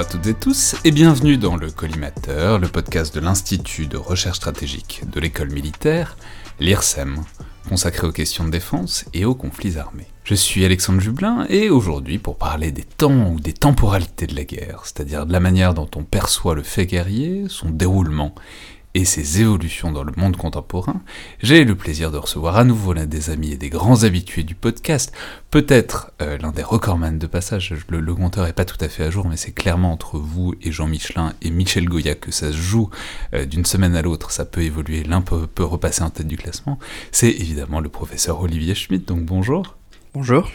Bonjour à toutes et tous et bienvenue dans le Collimateur, le podcast de l'Institut de recherche stratégique de l'école militaire, l'IRSEM, consacré aux questions de défense et aux conflits armés. Je suis Alexandre Jublin et aujourd'hui pour parler des temps ou des temporalités de la guerre, c'est-à-dire de la manière dont on perçoit le fait guerrier, son déroulement et ses évolutions dans le monde contemporain, j'ai le plaisir de recevoir à nouveau l'un des amis et des grands habitués du podcast, peut-être euh, l'un des recordman de passage, le, le, compteur est pas tout à fait à jour, mais c'est clairement entre vous et Jean Michelin et Michel Goya que ça se joue euh, d'une semaine à l'autre, ça peut évoluer, l'un peut, peut repasser en tête du classement, c'est évidemment le professeur Olivier Schmitt, donc bonjour. Bonjour.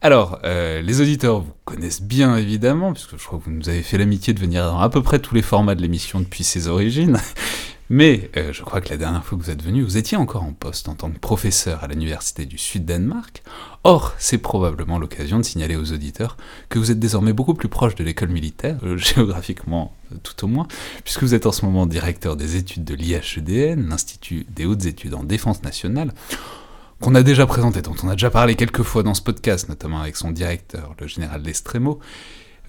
Alors, euh, les auditeurs vous connaissent bien évidemment, puisque je crois que vous nous avez fait l'amitié de venir dans à peu près tous les formats de l'émission depuis ses origines. Mais euh, je crois que la dernière fois que vous êtes venu, vous étiez encore en poste en tant que professeur à l'Université du Sud-Danemark. Or, c'est probablement l'occasion de signaler aux auditeurs que vous êtes désormais beaucoup plus proche de l'école militaire, euh, géographiquement tout au moins, puisque vous êtes en ce moment directeur des études de l'IHEDN, l'Institut des hautes études en défense nationale qu'on a déjà présenté, dont on a déjà parlé quelques fois dans ce podcast, notamment avec son directeur, le général Lestremo,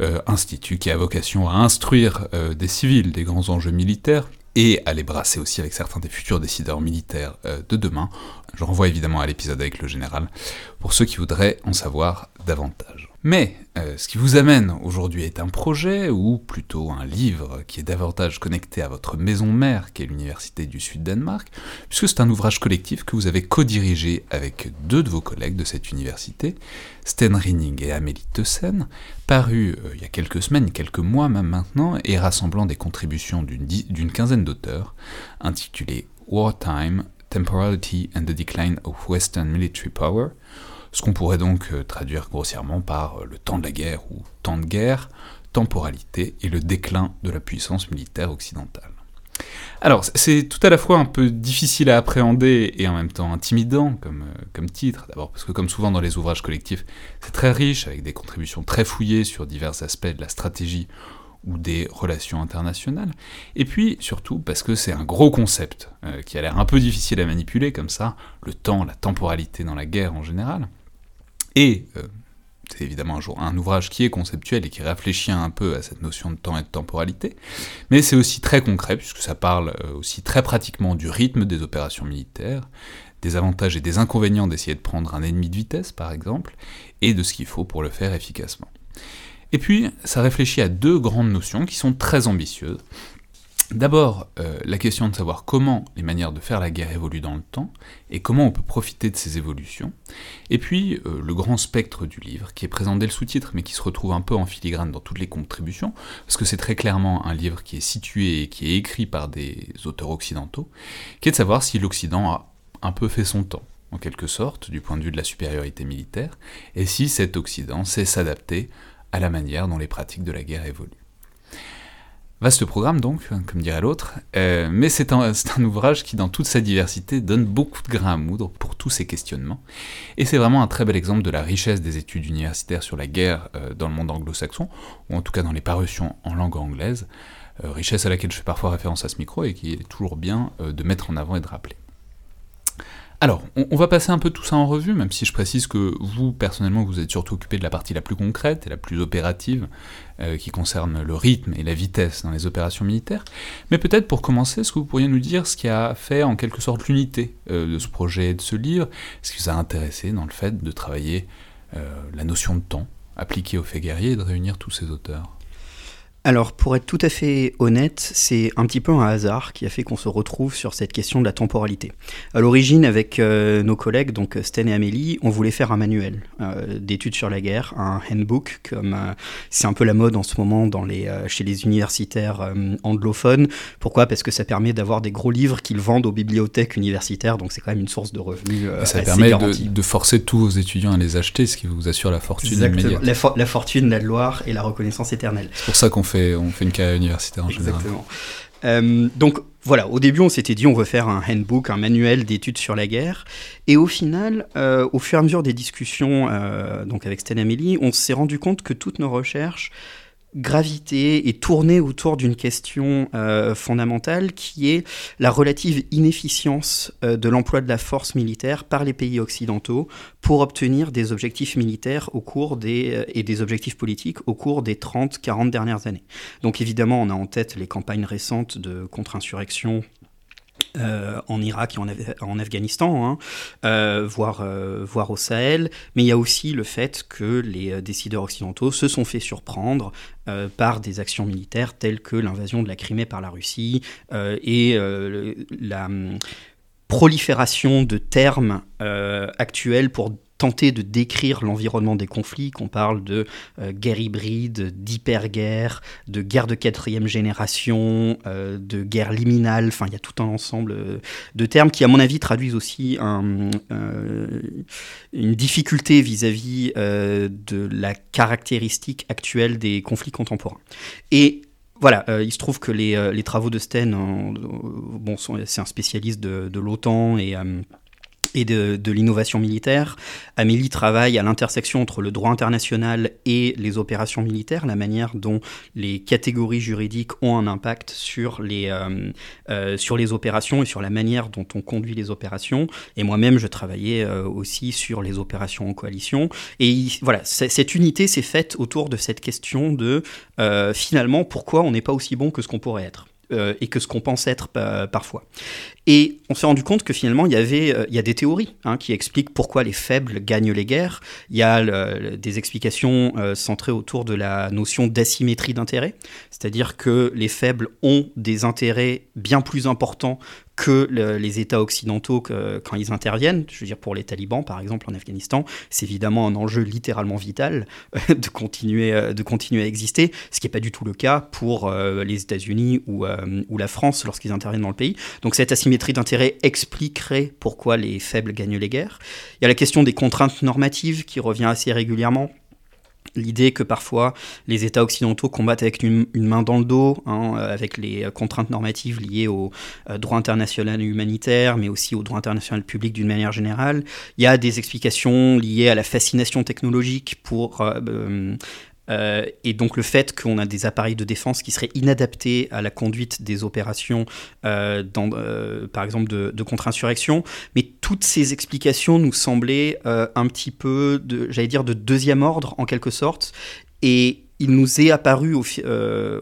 euh, institut qui a vocation à instruire euh, des civils des grands enjeux militaires et à les brasser aussi avec certains des futurs décideurs militaires euh, de demain. Je renvoie évidemment à l'épisode avec le général pour ceux qui voudraient en savoir davantage. Mais euh, ce qui vous amène aujourd'hui est un projet, ou plutôt un livre, qui est davantage connecté à votre maison mère, qui est l'Université du Sud-Danemark, puisque c'est un ouvrage collectif que vous avez co-dirigé avec deux de vos collègues de cette université, Sten Rinning et Amélie Teussen, paru euh, il y a quelques semaines, quelques mois même maintenant, et rassemblant des contributions d'une quinzaine d'auteurs, intitulé Wartime, Temporality and the Decline of Western Military Power, ce qu'on pourrait donc euh, traduire grossièrement par euh, le temps de la guerre ou temps de guerre, temporalité et le déclin de la puissance militaire occidentale. Alors, c'est tout à la fois un peu difficile à appréhender et en même temps intimidant comme, euh, comme titre, d'abord parce que comme souvent dans les ouvrages collectifs, c'est très riche, avec des contributions très fouillées sur divers aspects de la stratégie ou des relations internationales, et puis surtout parce que c'est un gros concept qui a l'air un peu difficile à manipuler comme ça, le temps, la temporalité dans la guerre en général, et euh, c'est évidemment un, ouvrage qui est conceptuel et qui réfléchit un peu à cette notion de temps et de temporalité, mais c'est aussi très concret, puisque ça parle euh, aussi très pratiquement du rythme des opérations militaires, des avantages et des inconvénients d'essayer de prendre un ennemi de vitesse, par exemple, et de ce qu'il faut pour le faire efficacement. Et puis, ça réfléchit à deux grandes notions qui sont très ambitieuses, D'abord, euh, la question de savoir comment les manières de faire la guerre évoluent dans le temps, et comment on peut profiter de ces évolutions. Et puis, euh, le grand spectre du livre, qui est présent dès le sous-titre, mais qui se retrouve un peu en filigrane dans toutes les contributions, parce que c'est très clairement un livre qui est situé et qui est écrit par des auteurs occidentaux, qui est de savoir si l'Occident a un peu fait son temps, en quelque sorte, du point de vue de la supériorité militaire, et si cet Occident sait s'adapter à la manière dont les pratiques de la guerre évoluent. Vaste programme donc, comme dirait l'autre, euh, mais c'est un, ouvrage qui dans toute sa diversité donne beaucoup de grains à moudre pour tous ces questionnements, et c'est vraiment un très bel exemple de la richesse des études universitaires sur la guerre euh, dans le monde anglo-saxon, ou en tout cas dans les parutions en langue anglaise, euh, richesse à laquelle je fais parfois référence à ce micro et qui est toujours bien de mettre en avant et de rappeler. Alors, on, va passer un peu tout ça en revue, même si je précise que vous, personnellement, vous êtes surtout occupé de la partie la plus concrète et la plus opérative, euh, qui concerne le rythme et la vitesse dans les opérations militaires. Mais peut-être pour commencer, est-ce que vous pourriez nous dire ce qui a fait en quelque sorte l'unité euh, de ce projet et de ce livre? Ce qui vous a intéressé dans le fait de travailler euh, la notion de temps appliquée aux faits guerriers et de réunir tous ces auteurs? Alors, pour être tout à fait honnête, c'est un petit peu un hasard qui a fait qu'on se retrouve sur cette question de la temporalité. À l'origine, avec euh, nos collègues, donc Sten et Amélie, on voulait faire un manuel euh, d'études sur la guerre, un handbook, comme euh, c'est un peu la mode en ce moment dans les, chez les universitaires anglophones. Pourquoi? Parce que ça permet d'avoir des gros livres qu'ils vendent aux bibliothèques universitaires, donc c'est quand même une source de revenus. ça permet de, de, forcer tous vos étudiants à les acheter, ce qui vous assure la fortune Exactement. La, la, fortune, la gloire et la reconnaissance éternelle. C'est pour ça qu'on on fait une carrière universitaire en général. Euh, donc voilà, au début on s'était dit on veut faire un handbook, un manuel d'études sur la guerre, et au final, euh, au fur et à mesure des discussions euh, donc avec Stan Amélie, on s'est rendu compte que toutes nos recherches graviter et tourner autour d'une question euh, fondamentale qui est la relative inefficience euh, de l'emploi de la force militaire par les pays occidentaux pour obtenir des objectifs militaires au cours des, euh, et des objectifs politiques au cours des 30-40 dernières années. Donc évidemment, on a en tête les campagnes récentes de contre-insurrection euh, en Irak et en, Afghanistan, hein, euh, voire, euh, voire, au Sahel, mais il y a aussi le fait que les décideurs occidentaux se sont fait surprendre par des actions militaires telles que l'invasion de la Crimée par la Russie et la hum, prolifération de termes actuels pour tenter de décrire l'environnement des conflits, qu'on parle de euh, guerre hybride, d'hyperguerre, de guerre de quatrième génération, euh, de guerre liminale, enfin il y a tout un ensemble euh, de termes qui à mon avis traduisent aussi un, une difficulté vis-à-vis de la caractéristique actuelle des conflits contemporains. Et voilà, il se trouve que les, travaux de Sten, bon, c'est un spécialiste de l'OTAN et et de, l'innovation militaire. Amélie travaille à l'intersection entre le droit international et les opérations militaires, la manière dont les catégories juridiques ont un impact sur les, euh, euh, sur les opérations et sur la manière dont on conduit les opérations. Et moi-même, je travaillais euh, aussi sur les opérations en coalition. Et voilà, cette unité s'est faite autour de cette question de finalement pourquoi on n'est pas aussi bon que ce qu'on pourrait être. Et que ce qu'on pense être parfois. Et on s'est rendu compte que finalement, il y, avait, euh, il y a des théories hein, qui expliquent pourquoi les faibles gagnent les guerres. Il y a des explications euh, centrées autour de la notion d'asymétrie d'intérêt, c'est-à-dire que les faibles ont des intérêts bien plus importants que les États occidentaux quand ils interviennent. Je veux dire, pour les talibans, par exemple, en Afghanistan, c'est évidemment un enjeu littéralement vital euh, de, continuer, de continuer à exister, ce qui n'est pas du tout le cas pour les États-Unis ou, ou la France lorsqu'ils interviennent dans le pays. Donc cette asymétrie d'intérêt expliquerait pourquoi les faibles gagnent les guerres. Il y a la question des contraintes normatives qui revient assez régulièrement. L'idée que parfois les États occidentaux combattent avec une, main dans le dos, hein, avec les contraintes normatives liées au euh, droit international humanitaire, mais aussi au droit international public d'une manière générale. Il y a des explications liées à la fascination technologique pour euh, euh, et donc le fait qu'on a des appareils de défense qui seraient inadaptés à la conduite des opérations, euh, euh, par exemple de, de contre-insurrection. Mais toutes ces explications nous semblaient un petit peu, j'allais dire, de deuxième ordre en quelque sorte. Et il nous est apparu au,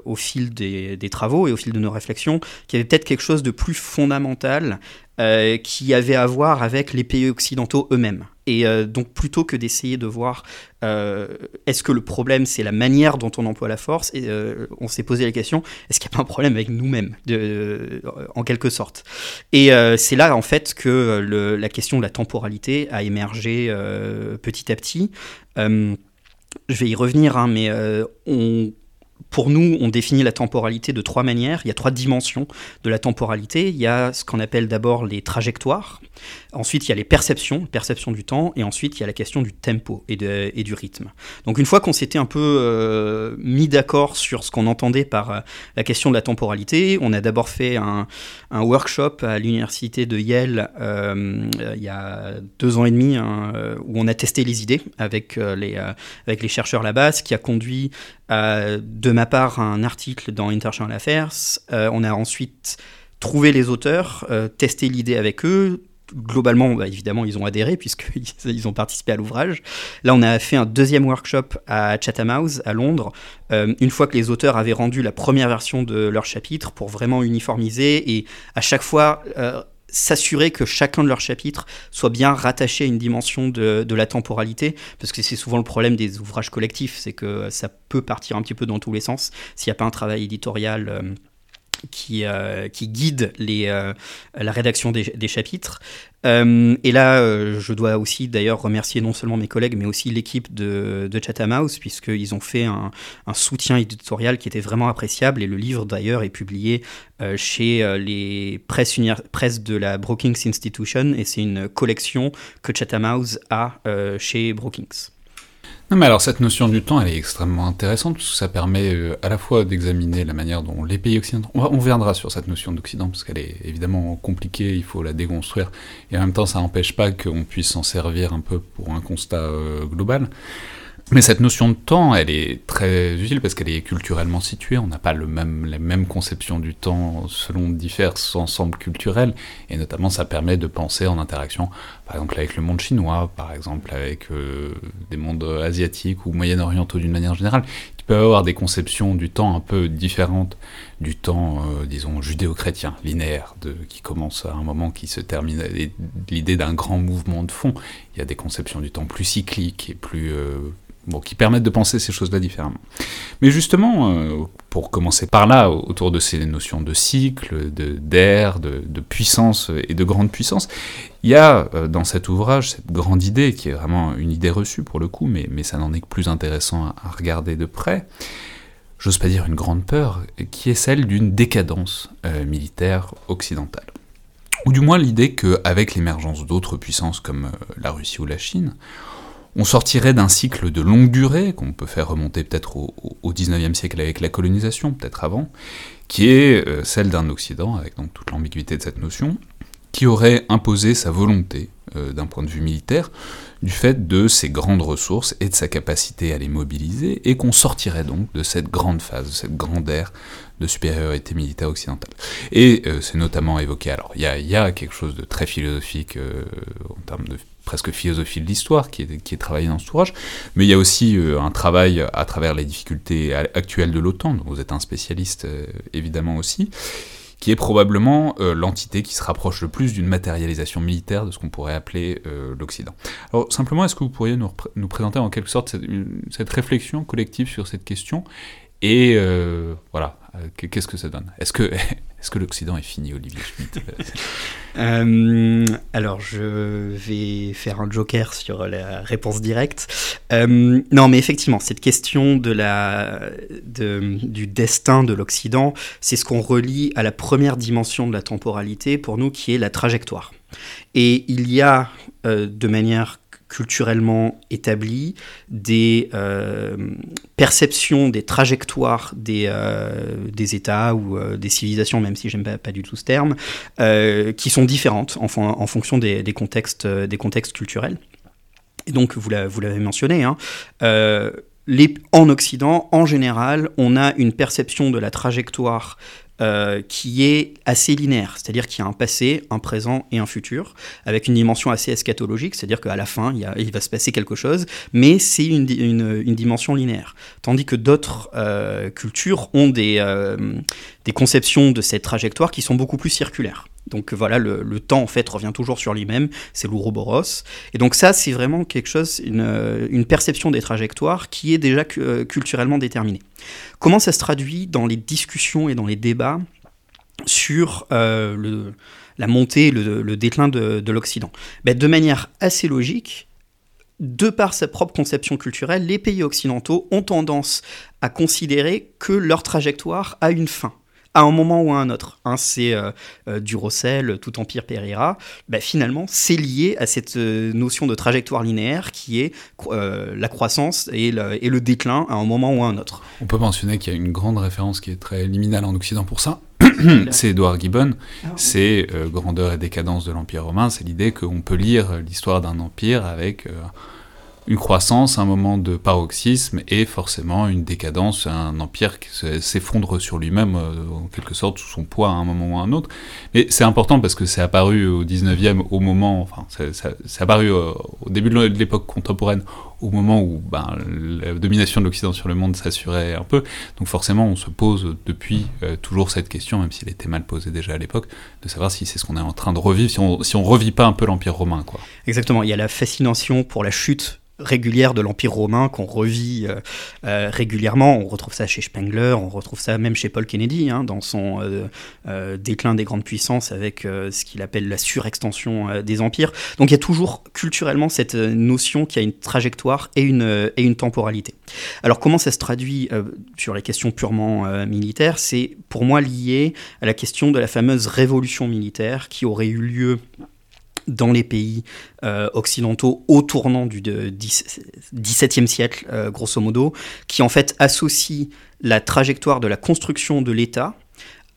au fil des, travaux et au fil de nos réflexions qu'il y avait peut-être quelque chose de plus fondamental euh, qui avait à voir avec les pays occidentaux eux-mêmes. Et euh, donc plutôt que d'essayer de voir euh, est-ce que le problème c'est la manière dont on emploie la force, et, on s'est posé la question est-ce qu'il n'y a pas un problème avec nous-mêmes, en quelque sorte? Et c'est là en fait que la question de la temporalité a émergé petit à petit. Je vais y revenir, hein, mais on pour nous, on définit la temporalité de trois manières. Il y a trois dimensions de la temporalité. Il y a ce qu'on appelle d'abord les trajectoires. Ensuite, il y a les perceptions, perception du temps. Et ensuite, il y a la question du tempo et, du rythme. Donc, une fois qu'on s'était un peu euh, mis d'accord sur ce qu'on entendait par euh, la question de la temporalité, on a d'abord fait un, workshop à l'université de Yale euh, il y a deux ans et demi, hein, où on a testé les idées avec, les, avec les chercheurs là-bas, ce qui a conduit à, de ma part, un article dans International Affairs. on a ensuite trouvé les auteurs, testé l'idée avec eux, globalement, bah, évidemment, ils ont adhéré puisqu'ils ils ont participé à l'ouvrage. Là, on a fait un deuxième workshop à Chatham House, à Londres, euh, une fois que les auteurs avaient rendu la première version de leur chapitre pour vraiment uniformiser et à chaque fois euh, s'assurer que chacun de leurs chapitres soit bien rattaché à une dimension de, la temporalité, parce que c'est souvent le problème des ouvrages collectifs, c'est que ça peut partir un petit peu dans tous les sens s'il n'y a pas un travail éditorial. Euh, qui, euh, qui guide euh, la rédaction des, chapitres. Euh, et là, je dois aussi d'ailleurs remercier non seulement mes collègues, mais aussi l'équipe de, de Chatham House, puisqu'ils ont fait un, un, soutien éditorial qui était vraiment appréciable. Et le livre d'ailleurs est publié chez les presses, presses de la Brookings Institution, et c'est une collection que Chatham House a chez Brookings. Non, mais alors cette notion du temps, elle est extrêmement intéressante, parce que ça permet euh, à la fois d'examiner la manière dont les pays occidentaux... On, on reviendra sur cette notion d'Occident, parce qu'elle est évidemment compliquée, il faut la déconstruire, et en même temps ça n'empêche pas qu'on puisse s'en servir un peu pour un constat euh, global. Mais cette notion de temps, elle est très utile parce qu'elle est culturellement située. On n'a pas le même, la même conception du temps selon divers ensembles culturels. Et notamment, ça permet de penser en interaction, par exemple, avec le monde chinois, par exemple, avec euh, des mondes asiatiques ou moyen-orientaux d'une manière générale, qui peuvent avoir des conceptions du temps un peu différentes du temps, euh, disons, judéo-chrétien, linéaire, de, qui commence à un moment qui se termine. L'idée d'un grand mouvement de fond. Il y a des conceptions du temps plus cycliques et plus. Euh, qui permettent de penser ces choses-là différemment. Mais justement, euh, pour commencer par là, autour de ces notions de cycle, d'air, de, de, puissance et de grande puissance, il y a euh, dans cet ouvrage cette grande idée, qui est vraiment une idée reçue pour le coup, mais, mais ça n'en est que plus intéressant à, regarder de près, j'ose pas dire une grande peur, qui est celle d'une décadence euh, militaire occidentale. Ou du moins l'idée qu'avec l'émergence d'autres puissances comme la Russie ou la Chine, on sortirait d'un cycle de longue durée, qu'on peut faire remonter peut-être au, au 19e siècle avec la colonisation, peut-être avant, qui est euh, celle d'un Occident, avec donc toute l'ambiguïté de cette notion, qui aurait imposé sa volonté, euh, d'un point de vue militaire, du fait de ses grandes ressources et de sa capacité à les mobiliser, et qu'on sortirait donc de cette grande phase, de cette grande ère de supériorité militaire occidentale. Et euh, c'est notamment évoqué, alors il y, y a, quelque chose de très philosophique en termes de presque philosophie de l'histoire qui est, qui est travaillée dans ce ouvrage, mais il y a aussi euh, un travail à travers les difficultés actuelles de l'OTAN, dont vous êtes un spécialiste euh, évidemment aussi, qui est probablement euh, l'entité qui se rapproche le plus d'une matérialisation militaire de ce qu'on pourrait appeler l'Occident. Alors simplement, est-ce que vous pourriez nous, nous, présenter en quelque sorte cette, réflexion collective sur cette question? Et voilà, qu'est-ce que ça donne? Est-ce que est-ce que l'Occident est fini, Olivier Schmitt? Euh, Alors, je vais faire un joker sur la réponse directe. Euh, non, mais effectivement, cette question de la, de, du destin de l'Occident, c'est ce qu'on relie à la première dimension de la temporalité, pour nous, qui est la trajectoire. Et il y a, euh, de manière culturellement établi, des euh, perceptions, des trajectoires des, euh, des États ou euh, des civilisations, même si j'aime pas, pas, du tout ce terme, qui sont différentes en, en fonction des, des, contextes, des contextes culturels. Et donc, vous l'avez mentionné, hein, en Occident, en général, on a une perception de la trajectoire euh, qui est assez linéaire, c'est-à-dire qu'il y a un passé, un présent et un futur, avec une dimension assez eschatologique, c'est-à-dire qu'à la fin, il, va se passer quelque chose, mais c'est une, dimension linéaire. Tandis que d'autres euh, cultures ont des, euh, des conceptions de cette trajectoire qui sont beaucoup plus circulaires. Donc voilà, le, temps en fait revient toujours sur lui-même, c'est l'ouroboros. Et donc ça, c'est vraiment quelque chose, une, une, perception des trajectoires qui est déjà culturellement déterminée. Comment ça se traduit dans les discussions et dans les débats sur euh, la montée, le, le déclin de, de l'Occident? Ben, De manière assez logique, de par sa propre conception culturelle, les pays occidentaux ont tendance à considérer que leur trajectoire a une fin à un moment ou à un autre. Un, c'est euh, euh, Durocell, tout empire périra. Bah, finalement, c'est lié à cette euh, notion de trajectoire linéaire qui est la croissance et le, et le, déclin à un moment ou à un autre. On peut mentionner qu'il y a une grande référence qui est très liminale en Occident pour ça. c'est Edouard Gibbon, ah c'est Grandeur et décadence de l'Empire romain, c'est l'idée qu'on peut lire l'histoire d'un empire avec une croissance, un moment de paroxysme et forcément une décadence, un empire qui s'effondre sur lui-même euh, en quelque sorte sous son poids à un moment ou à un autre. Mais c'est important parce que c'est apparu au 19e au moment, enfin c'est apparu euh, au début de l'époque contemporaine au moment où ben, la domination de l'Occident sur le monde s'assurait un peu. Donc forcément, on se pose depuis euh, toujours cette question, même s'il était mal posé déjà à l'époque, de savoir si c'est ce qu'on est en train de revivre, si on, si on revit pas un peu l'Empire romain. Quoi. Exactement, il y a la fascination pour la chute régulière de l'Empire romain qu'on revit euh, euh, régulièrement. On retrouve ça chez Spengler, on retrouve ça même chez Paul Kennedy, hein, dans son euh, déclin des grandes puissances avec ce qu'il appelle la surextension des empires. Donc il y a toujours culturellement cette notion qui a une trajectoire et une, et une temporalité. Alors comment ça se traduit sur les questions purement militaires? C'est pour moi lié à la question de la fameuse révolution militaire qui aurait eu lieu dans les pays euh, occidentaux au tournant du XVIIe siècle, euh, grosso modo, qui en fait associe la trajectoire de la construction de l'État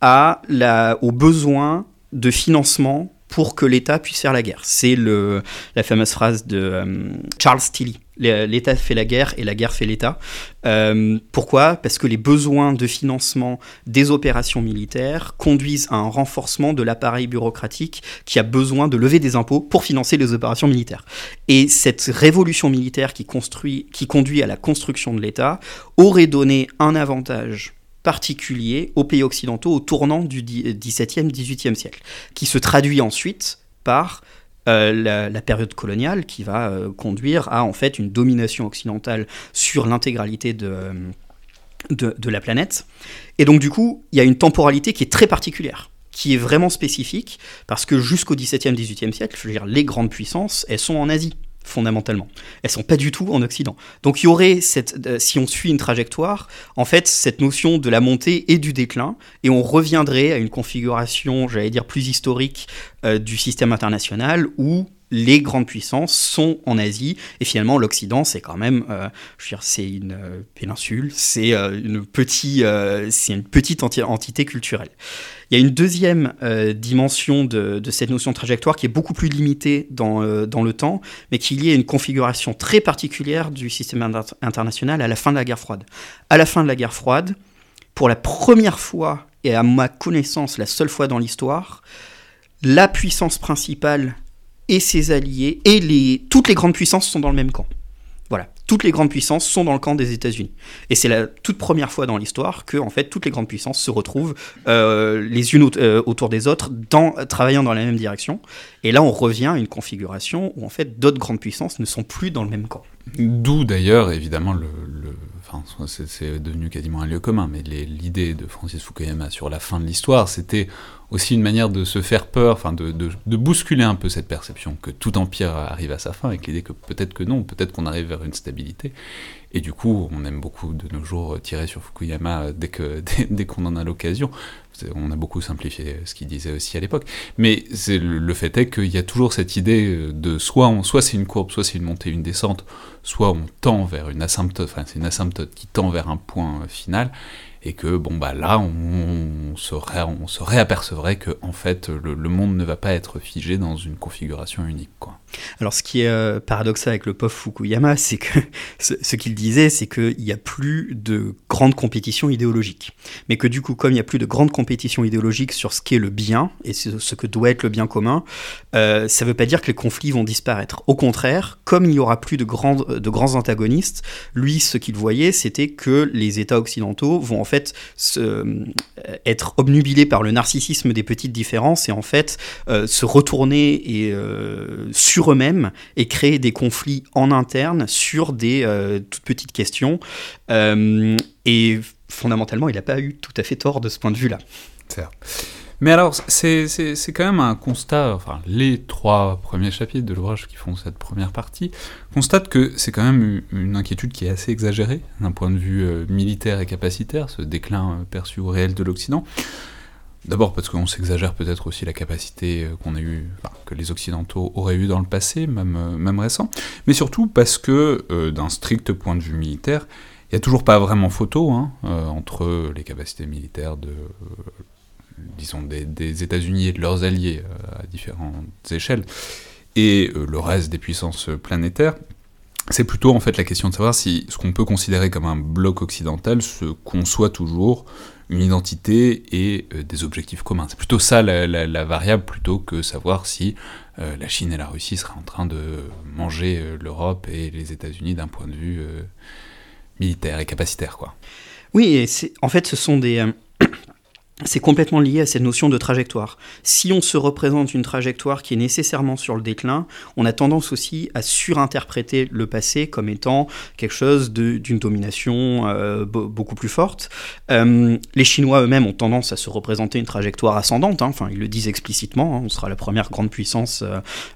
à la, aux besoins de financement pour que l'État puisse faire la guerre. C'est la fameuse phrase de euh, Charles Tilly, L'État fait la guerre et la guerre fait l'État. Euh, pourquoi? Parce que les besoins de financement des opérations militaires conduisent à un renforcement de l'appareil bureaucratique qui a besoin de lever des impôts pour financer les opérations militaires. Et cette révolution militaire qui, qui conduit à la construction de l'État aurait donné un avantage particulier aux pays occidentaux au tournant du XVIIe, XVIIIe siècle, qui se traduit ensuite par euh, la, période coloniale qui va euh, conduire à en fait une domination occidentale sur l'intégralité de, de, la planète. Et donc du coup, il y a une temporalité qui est très particulière qui est vraiment spécifique, parce que jusqu'au XVIIe, XVIIIe siècle, dire, les grandes puissances, elles sont en Asie fondamentalement. Elles sont pas du tout en Occident. Donc il y aurait cette, euh, si on suit une trajectoire, en fait cette notion de la montée et du déclin, et on reviendrait à une configuration, j'allais dire plus historique euh, du système international où les grandes puissances sont en Asie et finalement l'Occident c'est quand même euh, je veux dire c'est une péninsule c'est une c'est une petite entité culturelle il y a une deuxième euh, dimension de, cette notion de trajectoire qui est beaucoup plus limitée dans, euh, le temps, mais qui est liée à une configuration très particulière du système international à la fin de la guerre froide. À la fin de la guerre froide, pour la première fois, et à ma connaissance la seule fois dans l'histoire, la puissance principale et ses alliés, et toutes les grandes puissances sont dans le même camp. Toutes les grandes puissances sont dans le camp des États-Unis. Et c'est la toute première fois dans l'histoire que, en fait, toutes les grandes puissances se retrouvent euh, les unes euh, autour des autres, travaillant dans la même direction. Et là, on revient à une configuration où, en fait, d'autres grandes puissances ne sont plus dans le même camp. D'où, d'ailleurs, évidemment, le, Enfin, c'est devenu quasiment un lieu commun, mais l'idée de Francis Fukuyama sur la fin de l'histoire, c'était aussi une manière de se faire peur, enfin de, de, bousculer un peu cette perception que tout empire arrive à sa fin, avec l'idée que peut-être que non, peut-être qu'on arrive vers une stabilité. Et du coup, on aime beaucoup de nos jours tirer sur Fukuyama dès qu'on dès, qu'on en a l'occasion. On a beaucoup simplifié ce qu'il disait aussi à l'époque. Mais le fait est qu'il y a toujours cette idée de soit, soit c'est une courbe, soit c'est une montée, une descente, soit on tend vers une asymptote, enfin c'est une asymptote qui tend vers un point final et que bon bah là on, se, on se réapercevrait que en fait le, monde ne va pas être figé dans une configuration unique quoi. Alors ce qui est euh, paradoxal avec le pauvre Fukuyama, c'est que ce, qu'il disait, c'est qu'il n'y a plus de grande compétition idéologique. Mais que du coup, comme il n'y a plus de grande compétition idéologique sur ce qu'est le bien et ce que doit être le bien commun, euh, ça ne veut pas dire que les conflits vont disparaître. Au contraire, comme il n'y aura plus de, de grands antagonistes, lui, ce qu'il voyait, c'était que les États occidentaux vont en euh, être obnubilés par le narcissisme des petites différences et en fait se retourner et sur eux-mêmes et créer des conflits en interne sur des euh, toutes petites questions. Euh, et fondamentalement, il n'a pas eu tout à fait tort de ce point de vue-là. Mais alors, c'est quand même un constat, enfin, les trois premiers chapitres de l'ouvrage qui font cette première partie constatent que c'est quand même une inquiétude qui est assez exagérée d'un point de vue euh, militaire et capacitaire, ce déclin perçu au réel de l'Occident. D'abord parce qu'on s'exagère peut-être aussi la capacité euh, qu'on a eu, que les Occidentaux auraient eu dans le passé, même, euh, même récent, mais surtout parce que, euh, d'un strict point de vue militaire, il n'y a toujours pas vraiment photo hein, entre les capacités militaires de, disons, des, États-Unis et de leurs alliés à différentes échelles, et le reste des puissances planétaires. C'est plutôt en fait la question de savoir si ce qu'on peut considérer comme un bloc occidental se conçoit toujours une identité et euh, des objectifs communs. C'est plutôt ça la, variable plutôt que savoir si euh, la Chine et la Russie seraient en train de manger euh, l'Europe et les États-Unis d'un point de vue militaire et capacitaire. Quoi. Oui, et en fait ce sont des c'est complètement lié à cette notion de trajectoire. Si on se représente une trajectoire qui est nécessairement sur le déclin, on a tendance aussi à surinterpréter le passé comme étant quelque chose d'une domination euh, beaucoup plus forte. Euh, les Chinois eux-mêmes ont tendance à se représenter une trajectoire ascendante, hein. enfin ils le disent explicitement, hein. on sera la première grande puissance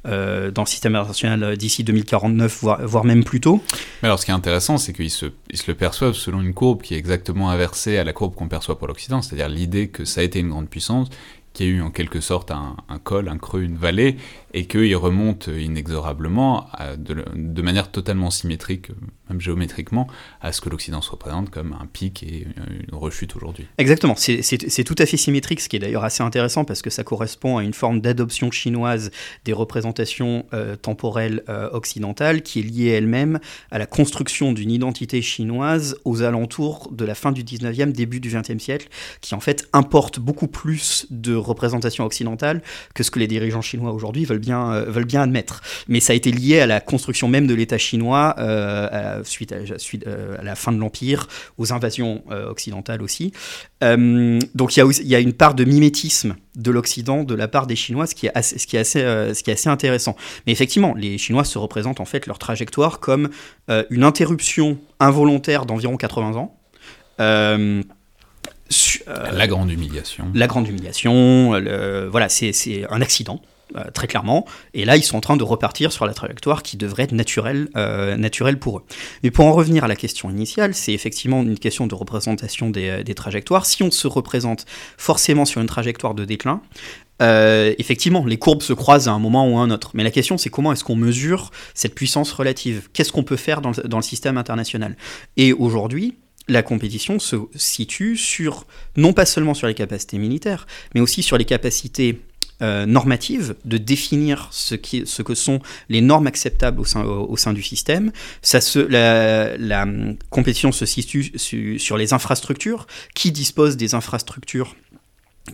euh, dans le système international d'ici 2049, voire, même plus tôt. Mais alors ce qui est intéressant, c'est qu'ils se, se le perçoivent selon une courbe qui est exactement inversée à la courbe qu'on perçoit pour l'Occident, c'est-à-dire l'idée que ça a été une grande puissance, qu'il y a eu en quelque sorte un, col, un creux, une vallée, et qu'il remonte inexorablement, de, manière totalement symétrique, même géométriquement, à ce que l'Occident se représente comme un pic et une rechute aujourd'hui. Exactement, c'est tout à fait symétrique, ce qui est d'ailleurs assez intéressant parce que ça correspond à une forme d'adoption chinoise des représentations euh, temporelles euh, occidentales qui est liée elle-même à la construction d'une identité chinoise aux alentours de la fin du 19e, début du 20e siècle, qui en fait importe beaucoup plus de représentations occidentales que ce que les dirigeants chinois aujourd'hui veulent bien, euh, veulent bien admettre. Mais ça a été lié à la construction même de l'État chinois euh, suite, à, suite euh, à, la fin de l'Empire, aux invasions occidentales aussi. donc il y, a, il y a une part de mimétisme de l'Occident de la part des Chinois, ce qui, est assez, ce, qui est assez, ce qui est assez intéressant. Mais effectivement, les Chinois se représentent en fait leur trajectoire comme une interruption involontaire d'environ 80 ans. Euh, la grande humiliation. La grande humiliation, voilà, c'est un accident. Euh, très clairement, et là ils sont en train de repartir sur la trajectoire qui devrait être naturelle, euh, naturelle pour eux. Mais pour en revenir à la question initiale, c'est effectivement une question de représentation des, des, trajectoires. Si on se représente forcément sur une trajectoire de déclin, effectivement, les courbes se croisent à un moment ou à un autre. Mais la question, c'est comment est-ce qu'on mesure cette puissance relative? Qu'est-ce qu'on peut faire dans dans le système international? Et aujourd'hui, la compétition se situe sur, non pas seulement sur les capacités militaires, mais aussi sur les capacités euh, normatives de définir ce, qui, ce que sont les normes acceptables au sein, au, sein du système. Ça se, la, la compétition se situe sur les infrastructures. Qui dispose des infrastructures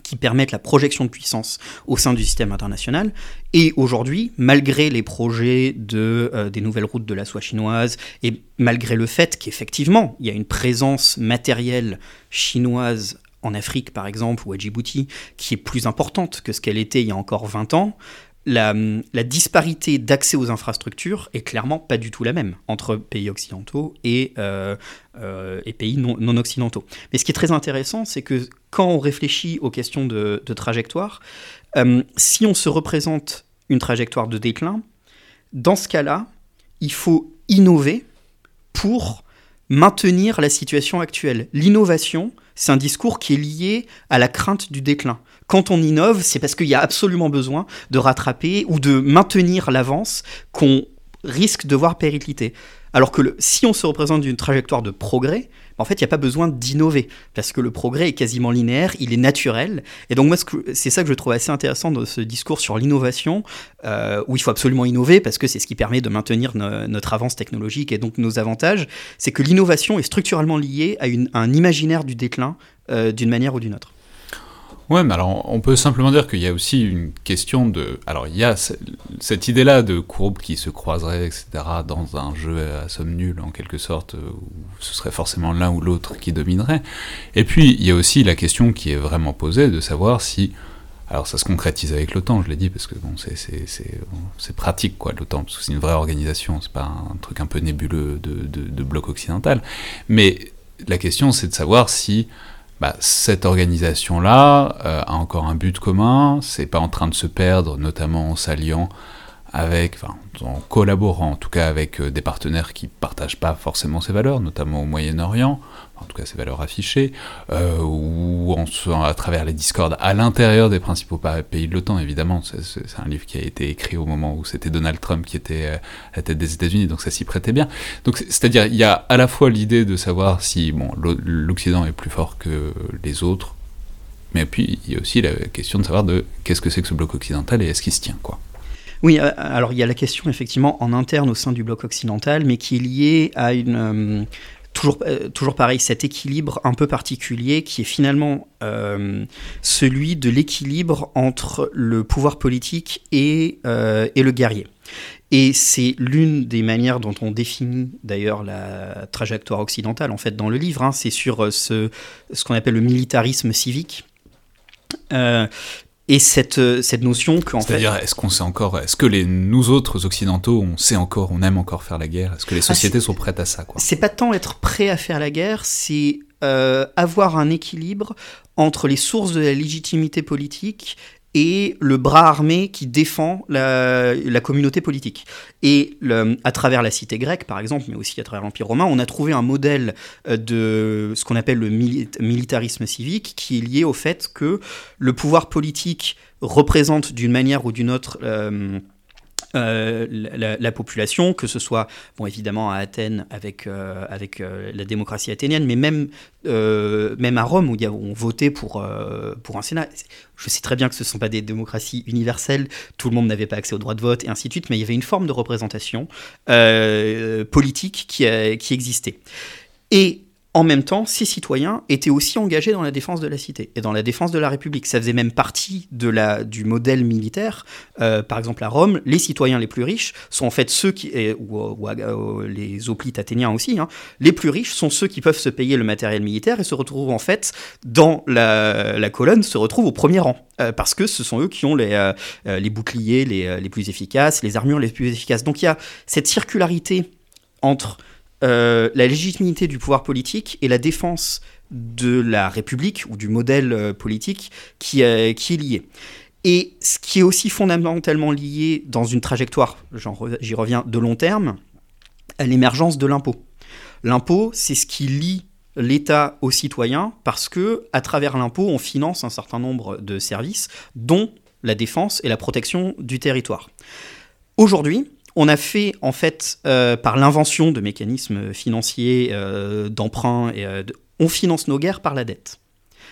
qui permettent la projection de puissance au sein du système international? Et aujourd'hui, malgré les projets de, euh, des nouvelles routes de la soie chinoise, et malgré le fait qu'effectivement, il y a une présence matérielle chinoise en Afrique, par exemple, ou à Djibouti, qui est plus importante que ce qu'elle était il y a encore 20 ans, la, disparité d'accès aux infrastructures est clairement pas du tout la même entre pays occidentaux et, euh, euh, pays non, occidentaux. Mais ce qui est très intéressant, c'est que quand on réfléchit aux questions de, trajectoire, euh, si on se représente une trajectoire de déclin, dans ce cas-là, il faut innover pour maintenir la situation actuelle. L'innovation, c'est un discours qui est lié à la crainte du déclin. Quand on innove, c'est parce qu'il y a absolument besoin de rattraper ou de maintenir l'avance qu'on risque de voir péricliter. Alors que si on se représente d'une trajectoire de progrès, en fait, il n'y a pas besoin d'innover, parce que le progrès est quasiment linéaire, il est naturel. Et donc moi, c'est ça que je trouve assez intéressant dans ce discours sur l'innovation, euh, où il faut absolument innover, parce que c'est ce qui permet de maintenir notre avance technologique et donc nos avantages, c'est que l'innovation est structurellement liée à, un imaginaire du déclin euh, d'une manière ou d'une autre. Ouais, mais alors on peut simplement dire qu'il y a aussi une question de. Alors il y a cette idée-là de courbe qui se croiserait, etc., dans un jeu à somme nulle, en quelque sorte, où ce serait forcément l'un ou l'autre qui dominerait. Et puis il y a aussi la question qui est vraiment posée de savoir si. Alors ça se concrétise avec l'OTAN, je l'ai dit, parce que bon, c'est pratique, quoi, l'OTAN, parce que c'est une vraie organisation, c'est pas un truc un peu nébuleux de, de bloc occidental. Mais la question, c'est de savoir si bah, cette organisation-là euh, a encore un but commun, c'est pas en train de se perdre, notamment en s'alliant avec, enfin, en collaborant en tout cas avec euh, des partenaires qui partagent pas forcément ces valeurs, notamment au Moyen-Orient, en tout cas ces valeurs affichées, euh, ou en, à travers les discords à l'intérieur des principaux pays de l'OTAN, évidemment. C'est un livre qui a été écrit au moment où c'était Donald Trump qui était euh, à la tête des États-Unis, donc ça s'y prêtait bien. Donc c'est-à-dire, il y a à la fois l'idée de savoir si bon, l'Occident est plus fort que les autres, mais puis il y a aussi la question de savoir de qu'est-ce que c'est que ce bloc occidental et est-ce qu'il se tient, quoi. Oui, euh, alors il y a la question effectivement en interne au sein du bloc occidental, mais qui est liée à une, toujours, euh, toujours pareil, cet équilibre un peu particulier qui est finalement euh, celui de l'équilibre entre le pouvoir politique et, euh, et le guerrier. Et c'est l'une des manières dont on définit d'ailleurs la trajectoire occidentale en fait dans le livre. Hein. c'est sur ce, ce qu'on appelle le militarisme civique. Et cette, euh, cette notion qu'en fait... C'est-à-dire, est-ce qu'on sait encore, est-ce que les, nous autres occidentaux, on sait encore, on aime encore faire la guerre? Est-ce que les ah, sociétés sont prêtes à ça C'est pas tant être prêt à faire la guerre, c'est euh, avoir un équilibre entre les sources de la légitimité politique et le bras armé qui défend la, communauté politique. Et à travers la cité grecque, par exemple, mais aussi à travers l'Empire romain, on a trouvé un modèle euh, de ce qu'on appelle le militarisme civique, qui est lié au fait que le pouvoir politique représente d'une manière ou d'une autre... Euh, euh, la, population, que ce soit bon évidemment à Athènes avec, euh, avec euh, la démocratie athénienne, mais même, même à Rome où, y a, on votait pour, pour un Sénat. Je sais très bien que ce ne sont pas des démocraties universelles, tout le monde n'avait pas accès au droit de vote et ainsi de suite, mais il y avait une forme de représentation politique qui, qui existait. Et en même temps, ces citoyens étaient aussi engagés dans la défense de la cité et dans la défense de la République. Ça faisait même partie de la, du modèle militaire. Euh, par exemple, à Rome, les citoyens les plus riches sont en fait ceux qui, ou, les hoplites athéniens aussi, hein, les plus riches sont ceux qui peuvent se payer le matériel militaire et se retrouvent en fait dans la, colonne, se retrouvent au premier rang. Euh, parce que ce sont eux qui ont les, euh, les boucliers les, les plus efficaces, les armures les plus efficaces. Donc il y a cette circularité entre euh, la légitimité du pouvoir politique et la défense de la République ou du modèle euh, politique qui, euh, qui est lié. Et ce qui est aussi fondamentalement lié dans une trajectoire, j'y reviens, de long terme, à l'émergence de l'impôt. L'impôt, c'est ce qui lie l'État aux citoyens parce que, à travers l'impôt, on finance un certain nombre de services, dont la défense et la protection du territoire. Aujourd'hui, on a fait, en fait, euh, par l'invention de mécanismes financiers, euh, d'emprunt, euh, on finance nos guerres par la dette.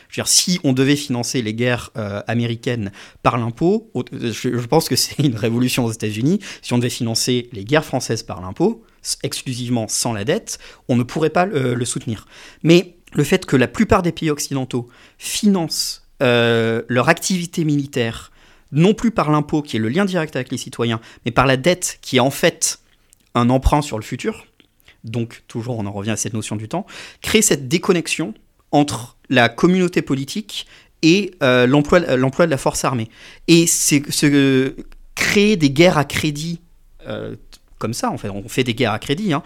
Je veux dire, si on devait financer les guerres américaines par l'impôt, je, pense que c'est une révolution aux États-Unis. Si on devait financer les guerres françaises par l'impôt, exclusivement sans la dette, on ne pourrait pas le soutenir. Mais le fait que la plupart des pays occidentaux financent leur activité militaire non plus par l'impôt qui est le lien direct avec les citoyens, mais par la dette qui est en fait un emprunt sur le futur, donc toujours on en revient à cette notion du temps, crée cette déconnexion entre la communauté politique et euh, l'emploi de la force armée. Et c'est créer des guerres à crédit euh, comme ça, en fait, on fait des guerres à crédit, hein,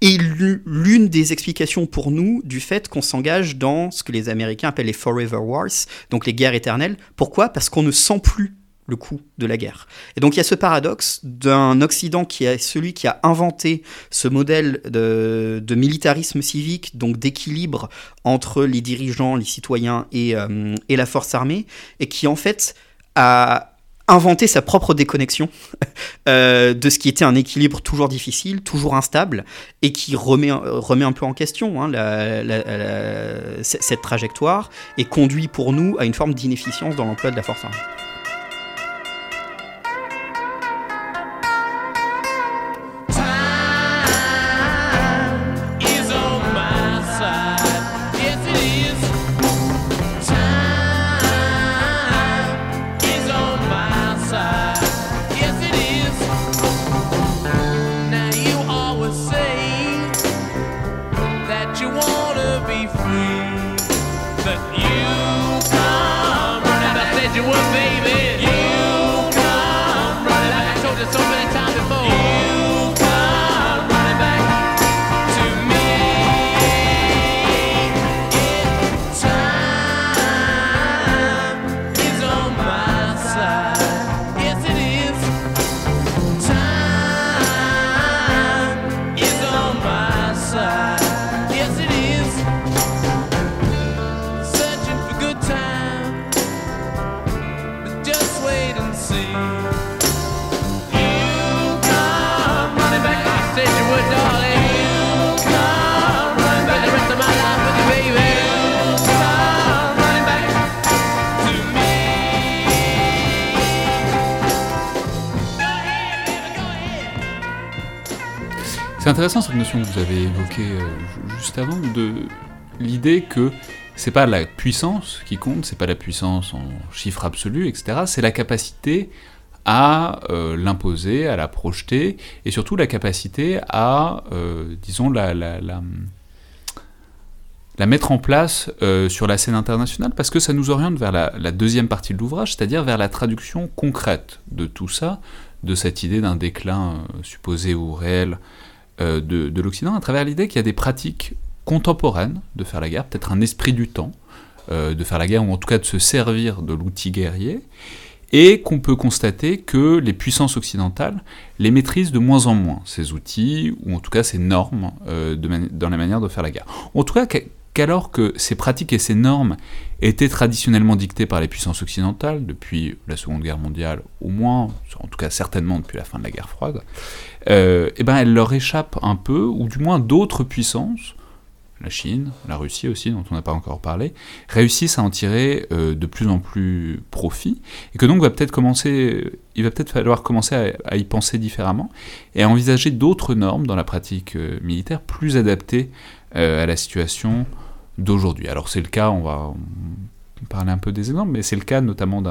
et l'une des explications pour nous du fait qu'on s'engage dans ce que les Américains appellent les Forever Wars, donc les guerres éternelles. Pourquoi? Parce qu'on ne sent plus le coût de la guerre. Et donc il y a ce paradoxe d'un Occident qui est celui qui a inventé ce modèle de, militarisme civique, donc d'équilibre entre les dirigeants, les citoyens et, euh, et la force armée, et qui en fait a inventer sa propre déconnexion euh, de ce qui était un équilibre toujours difficile, toujours instable, et qui remet, remet un peu en question hein, cette trajectoire et conduit pour nous à une forme d'inefficience dans l'emploi de la force armée. Que c'est pas la puissance qui compte, c'est pas la puissance en chiffres absolus, etc. C'est la capacité à euh, l'imposer, à la projeter, et surtout la capacité à, euh, disons, la, la, la, mettre en place sur la scène internationale, parce que ça nous oriente vers la, deuxième partie de l'ouvrage, c'est-à-dire vers la traduction concrète de tout ça, de cette idée d'un déclin supposé ou réel euh, de, l'Occident à travers l'idée qu'il y a des pratiques contemporaines de faire la guerre, peut-être un esprit du temps, de faire la guerre, ou en tout cas de se servir de l'outil guerrier, et qu'on peut constater que les puissances occidentales les maîtrisent de moins en moins, ces outils, ou en tout cas ces normes dans la manière de faire la guerre. En tout cas, qu'alors que ces pratiques et ces normes étaient traditionnellement dictées par les puissances occidentales, depuis la Seconde Guerre mondiale au moins, en tout cas certainement depuis la fin de la guerre froide, euh, eh ben elles leur échappent un peu, ou du moins d'autres puissances, la Chine, la Russie aussi, dont on n'a pas encore parlé, réussissent à en tirer euh, de plus en plus profit, et que donc va peut-être commencer, il va peut-être falloir commencer à, y penser différemment, et à envisager d'autres normes dans la pratique euh, militaire plus adaptées à la situation d'aujourd'hui. Alors c'est le cas, on va parler un peu des exemples, mais c'est le cas notamment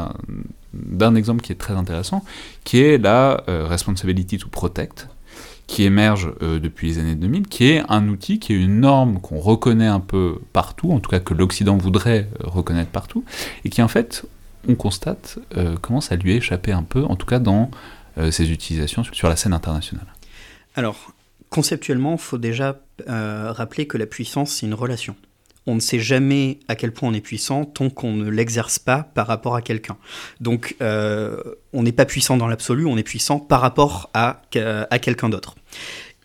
d'un exemple qui est très intéressant, qui est la euh, Responsibility to Protect, qui émerge euh, depuis les années 2000, qui est un outil, qui est une norme qu'on reconnaît un peu partout, en tout cas que l'Occident voudrait euh, reconnaître partout, et qui en fait, on constate, commence à lui échapper un peu, en tout cas dans ses utilisations sur la scène internationale. Alors, conceptuellement, il faut déjà rappeler que la puissance, c'est une relation on ne sait jamais à quel point on est puissant tant qu'on ne l'exerce pas par rapport à quelqu'un. Donc euh, on n'est pas puissant dans l'absolu, on est puissant par rapport à, à quelqu'un d'autre.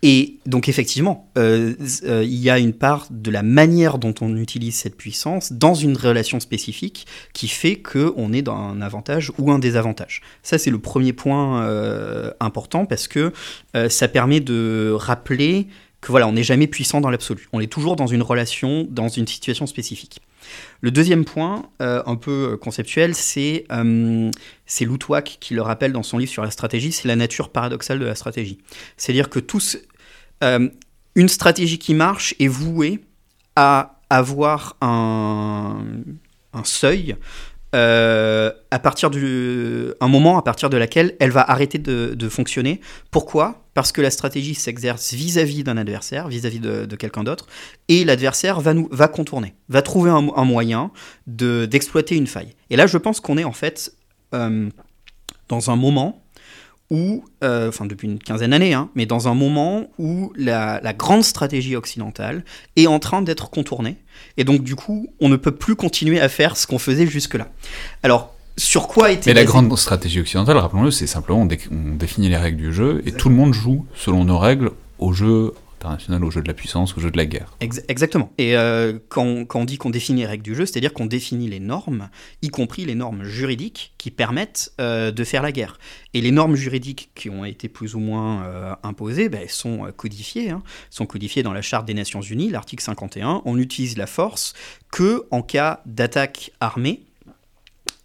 Et donc effectivement, euh, euh, il y a une part de la manière dont on utilise cette puissance dans une relation spécifique qui fait qu'on est dans un avantage ou un désavantage. Ça c'est le premier point important parce que ça permet de rappeler voilà, on n'est jamais puissant dans l'absolu. On est toujours dans une relation, dans une situation spécifique. Le deuxième point, euh, un peu euh, conceptuel, c'est euh, Loutwak qui le rappelle dans son livre sur la stratégie, c'est la nature paradoxale de la stratégie. C'est-à-dire que tous, euh, une stratégie qui marche est vouée à avoir un, un seuil euh, à partir du, moment à partir de laquelle elle va arrêter de, fonctionner. Pourquoi? Parce que la stratégie s'exerce vis-à-vis d'un adversaire, vis-à-vis de, quelqu'un d'autre, et l'adversaire va, nous, va contourner, va trouver un, moyen d'exploiter une faille. Et là, je pense qu'on est en fait euh, dans un moment où, euh, enfin depuis une quinzaine d'années, hein, mais dans un moment où la, grande stratégie occidentale est en train d'être contournée, et donc du coup, on ne peut plus continuer à faire ce qu'on faisait jusque-là. Alors, sur quoi était... Mais la grande stratégie occidentale, rappelons-le, c'est simplement on, définit les règles du jeu, et tout le monde joue selon nos règles au jeu au jeu de la puissance, au jeu de la guerre. exactement. Et euh, quand, on dit qu'on définit les règles du jeu, c'est-à-dire qu'on définit les normes, y compris les normes juridiques qui permettent euh, de faire la guerre. Et les normes juridiques qui ont été plus ou moins euh, imposées ben, sont codifiées, hein, sont codifiées dans la Charte des Nations Unies, l'article 51. On n'utilise la force que en cas d'attaque armée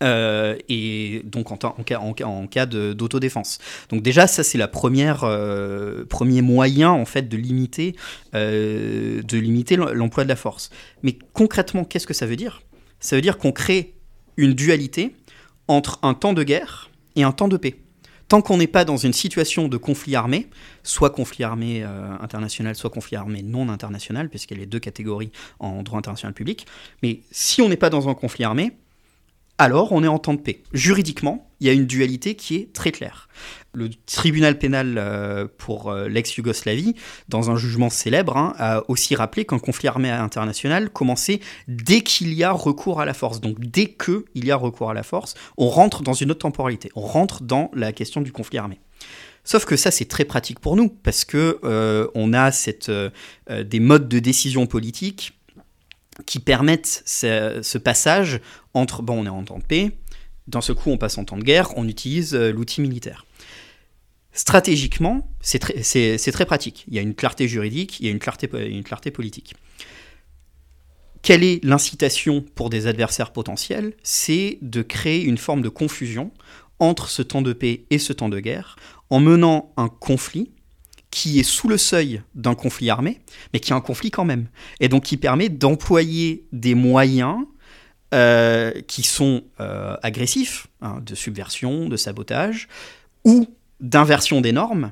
euh, et donc en, cas, en, cas d'autodéfense. Donc déjà, ça c'est la première euh, premier moyen en fait de limiter euh, de limiter l'emploi de la force. Mais concrètement, qu'est-ce que ça veut dire? Ça veut dire qu'on crée une dualité entre un temps de guerre et un temps de paix. Tant qu'on n'est pas dans une situation de conflit armé, soit conflit armé international, soit conflit armé non international, puisqu'il y a les deux catégories en droit international public, mais si on n'est pas dans un conflit armé, alors on est en temps de paix. Juridiquement, il y a une dualité qui est très claire. Le tribunal pénal euh, pour euh, l'ex-Yougoslavie, dans un jugement célèbre, hein, a aussi rappelé qu'un conflit armé international commençait dès qu'il y a recours à la force. Donc dès qu'il y a recours à la force, on rentre dans une autre temporalité, on rentre dans la question du conflit armé. Sauf que ça, c'est très pratique pour nous, parce que euh, on a des modes de décision politique qui permettent ce, passage entre, bon, on est en temps de paix, d'un seul coup on passe en temps de guerre, on utilise euh, l'outil militaire. Stratégiquement, c'est très, pratique. Il y a une clarté juridique, il y a une clarté, une clarté politique. Quelle est l'incitation pour des adversaires potentiels? C'est de créer une forme de confusion entre ce temps de paix et ce temps de guerre, en menant un conflit qui est sous le seuil d'un conflit armé, mais qui est un conflit quand même. Et donc qui permet d'employer des moyens euh, qui sont euh, agressifs, hein, de subversion, de sabotage, ou d'inversion des normes,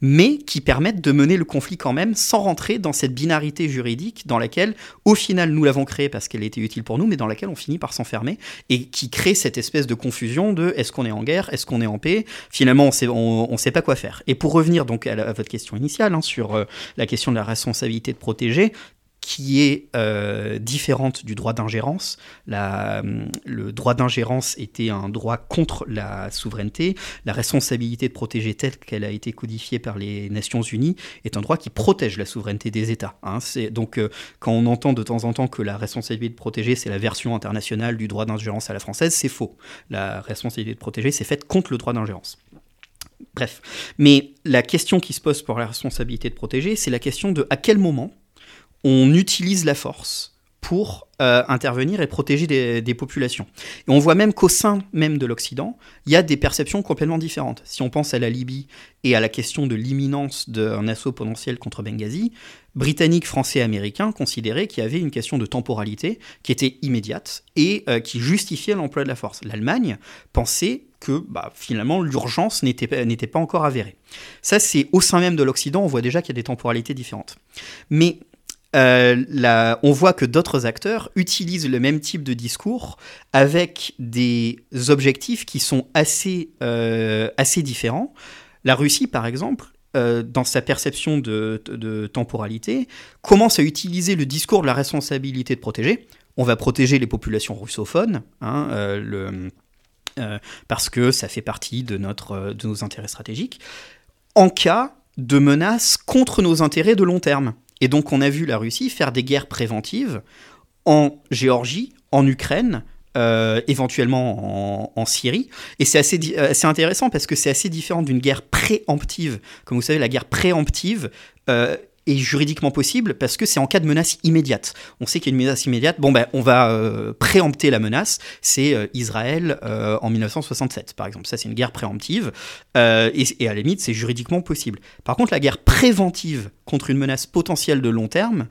mais qui permettent de mener le conflit quand même sans rentrer dans cette binarité juridique dans laquelle, au final, nous l'avons créée parce qu'elle était utile pour nous, mais dans laquelle on finit par s'enfermer et qui crée cette espèce de confusion de est-ce qu'on est en guerre, est-ce qu'on est en paix? Finalement, on ne sait pas quoi faire. Et pour revenir donc à, votre question initiale hein, sur euh, la question de la responsabilité de protéger, qui est euh, différente du droit d'ingérence. Le droit d'ingérence était un droit contre la souveraineté. La responsabilité de protéger telle qu'elle a été codifiée par les Nations Unies est un droit qui protège la souveraineté des États. Hein. donc euh, quand on entend de temps en temps que la responsabilité de protéger c'est la version internationale du droit d'ingérence à la française, c'est faux. La responsabilité de protéger c'est faite contre le droit d'ingérence. Bref, mais la question qui se pose pour la responsabilité de protéger, c'est la question de à quel moment on utilise la force pour euh, intervenir et protéger des, populations. Et on voit même qu'au sein même de l'Occident, il y a des perceptions complètement différentes. Si on pense à la Libye et à la question de l'imminence d'un assaut potentiel contre Benghazi, Britanniques, Français Américains considéraient qu'il y avait une question de temporalité qui était immédiate et euh, qui justifiait l'emploi de la force. L'Allemagne pensait que bah, finalement l'urgence n'était pas encore avérée. Ça, c'est au sein même de l'Occident, on voit déjà qu'il y a des temporalités différentes. Mais euh, on voit que d'autres acteurs utilisent le même type de discours avec des objectifs qui sont assez, euh, assez différents. La Russie, par exemple, euh, dans sa perception de, temporalité, commence à utiliser le discours de la responsabilité de protéger. On va protéger les populations russophones, hein, parce que ça fait partie de, nos intérêts stratégiques, en cas de menace contre nos intérêts de long terme. Et donc on a vu la Russie faire des guerres préventives en Géorgie, en Ukraine, euh, éventuellement en, Syrie. Et c'est assez, euh, intéressant parce que c'est assez différent d'une guerre préemptive. Comme vous savez, la guerre préemptive, euh, est juridiquement possible parce que c'est en cas de menace immédiate. On sait qu'il y a une menace immédiate. Bon, ben, on va euh, préempter la menace. C'est euh, Israël euh, en 1967, par exemple. Ça, c'est une guerre préemptive. Et, et, à la limite, c'est juridiquement possible. Par contre, la guerre préventive contre une menace potentielle de long terme,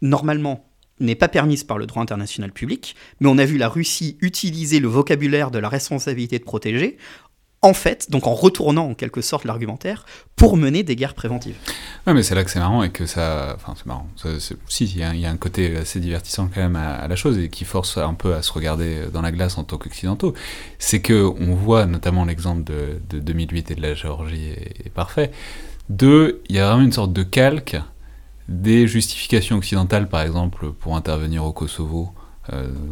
normalement, n'est pas permise par le droit international public, mais on a vu la Russie utiliser le vocabulaire de la responsabilité de protéger en fait, donc en retournant en quelque sorte l'argumentaire, pour mener des guerres préventives. Ouais, mais c'est là que c'est marrant et que ça. Enfin, c'est marrant. si, il y, a un côté assez divertissant quand même à, la chose et qui force un peu à se regarder dans la glace en tant qu'occidentaux. C'est que on voit notamment l'exemple de, 2008 et de la Géorgie est, parfait. Deux, il y a vraiment une sorte de calque des justifications occidentales, par exemple, pour intervenir au Kosovo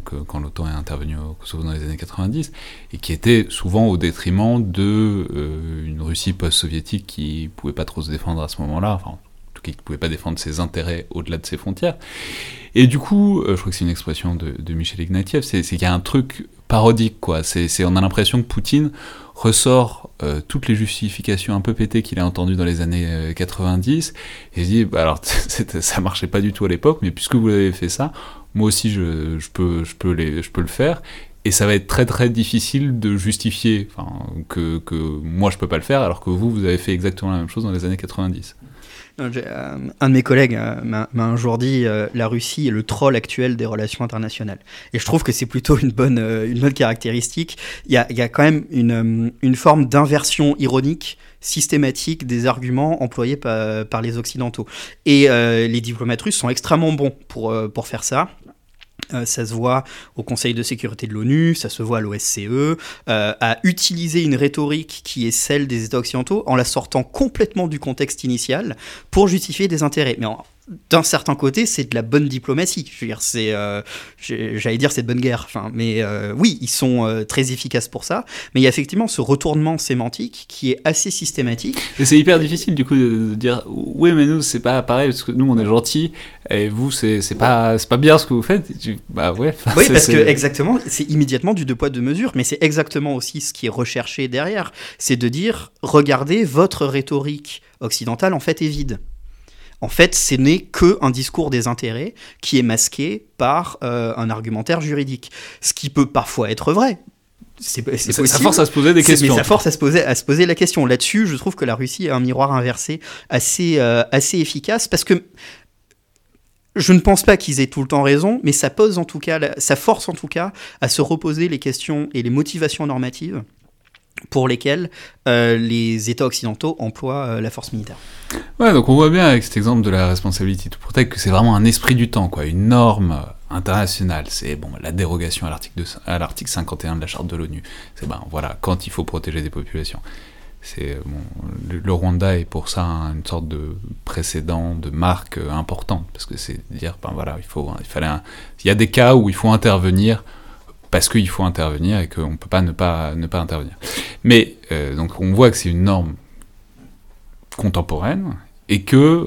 que, quand l'OTAN est intervenu au Kosovo dans les années 90, et qui était souvent au détriment de euh, Russie post-soviétique qui pouvait pas trop se défendre à ce moment-là, enfin, en tout cas qui pouvait pas défendre ses intérêts au-delà de ses frontières. Et du coup, euh, je crois que c'est une expression de, Michel Ignatieff, c'est qu'il y a un truc parodique, quoi. C'est, on a l'impression que Poutine ressort toutes les justifications un peu pétées qu'il a entendues dans les années 90 et dit bah alors ça marchait pas du tout à l'époque mais puisque vous avez fait ça moi aussi je, peux, le faire. Et ça va être très très difficile de justifier que, moi je peux pas le faire alors que vous, vous avez fait exactement la même chose dans les années 90. Euh, un de mes collègues euh, m'a un jour dit euh, la Russie est le troll actuel des relations internationales. Et je trouve que c'est plutôt une bonne, une bonne caractéristique. Il y a, quand même une, une forme d'inversion ironique systématique des arguments employés par, par les Occidentaux. Et les diplomates russes sont extrêmement bons pour, pour faire ça. Euh, ça se voit au Conseil de sécurité de l'ONU, ça se voit à l'OSCE, euh, à utiliser une rhétorique qui est celle des États occidentaux en la sortant complètement du contexte initial pour justifier des intérêts. D'un certain côté, c'est de la bonne diplomatie. Je veux dire, c'est, euh, j'allais dire, c'est de bonne guerre. Enfin, mais euh, oui, ils sont euh, très efficaces pour ça. Mais il y a effectivement ce retournement sémantique qui est assez systématique. Et c'est hyper difficile du coup de, dire, oui, mais nous c'est pas pareil parce que nous on est gentils et vous c'est, c'est pas c'est pas bien ce que vous faites. bah ouais. Oui, parce que exactement, c'est immédiatement du deux poids deux mesures, mais c'est exactement aussi ce qui est recherché derrière, c'est de dire, regardez, votre rhétorique occidentale en fait est vide. En fait, ce n'est que un discours des intérêts qui est masqué par euh, un argumentaire juridique. Ce qui peut parfois être vrai, c'est possible. Ça force à se poser des questions. Mais ça force à se poser, à se poser la question. Là-dessus, je trouve que la Russie a un miroir inversé assez, euh, assez efficace parce que je ne pense pas qu'ils aient tout le temps raison, mais ça pose en tout cas, ça force en tout cas à se reposer les questions et les motivations normatives pour lesquels euh, les États occidentaux emploient euh, la force militaire. Ouais, donc on voit bien avec cet exemple de la responsabilité to protect que c'est vraiment un esprit du temps, quoi, une norme internationale. C'est bon, la dérogation à l'article, à l'article 51 de la charte de l'ONU. C'est ben voilà, quand il faut protéger des populations. c'est le, Rwanda est pour ça une sorte de précédent, de marque importante, parce que c'est dire, ben voilà, il faut, il fallait, il y a des cas où il faut intervenir parce qu'il faut intervenir et qu'on ne peut pas ne pas ne pas intervenir. Mais donc on voit que c'est une norme contemporaine et que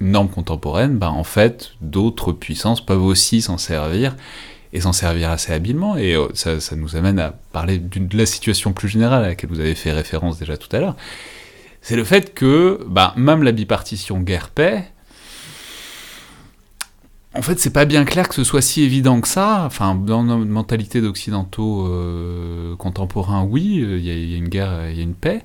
une norme contemporaine, ben, en fait, d'autres puissances peuvent aussi s'en servir et s'en servir assez habilement. Et euh, ça, nous amène à parler de la situation plus générale à laquelle vous avez fait référence déjà tout à l'heure. C'est le fait que ben, même la bipartition guerre-paix, en fait, c'est pas bien clair que ce soit si évident que ça. Enfin, dans notre mentalité d'occidentaux euh, contemporains, oui, il y, a une guerre, il y a une paix.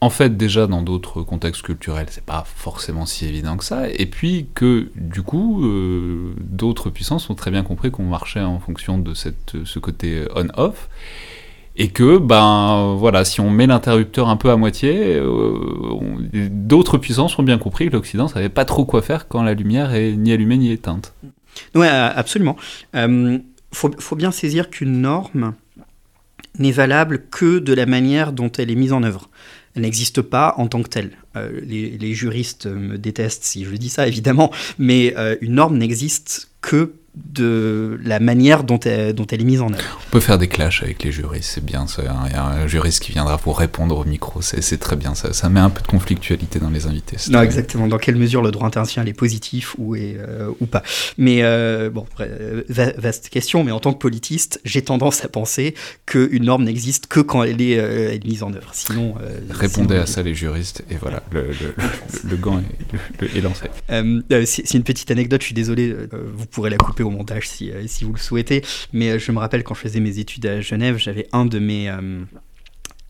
En fait, déjà dans d'autres contextes culturels, c'est pas forcément si évident que ça. Et puis que du coup, euh, d'autres puissances ont très bien compris qu'on marchait en fonction de ce côté on-off. Et que, ben voilà, si on met l'interrupteur un peu à moitié, euh, d'autres puissances ont bien compris que l'Occident savait pas trop quoi faire quand la lumière est ni allumée ni éteinte. Oui, absolument. Il euh, faut, bien saisir qu'une norme n'est valable que de la manière dont elle est mise en œuvre n'existe pas en tant que telle. Euh, les, juristes me détestent si je dis ça, évidemment, mais euh, une norme n'existe que de la manière dont elle, dont elle est mise en œuvre. On peut faire des clashs avec les juristes, c'est bien. Il y a un juriste qui viendra pour répondre au micro, c'est très bien. Ça, ça met un peu de conflictualité dans les invités. Non, exactement. Dans quelle mesure le droit international est positif ou, est, euh, ou pas. Mais euh, bon, vaste question, mais en tant que politiste, j'ai tendance à penser qu'une norme n'existe que quand elle est, euh, mise en œuvre. Sinon. Répondez à ça, les juristes, et voilà, le, le, gant est, est lancé. c'est une petite anecdote, je suis désolé, vous pourrez la couper au montage si, euh, si vous le souhaitez. Mais euh, je me rappelle quand je faisais mes études à Genève, j'avais un de mes... Euh,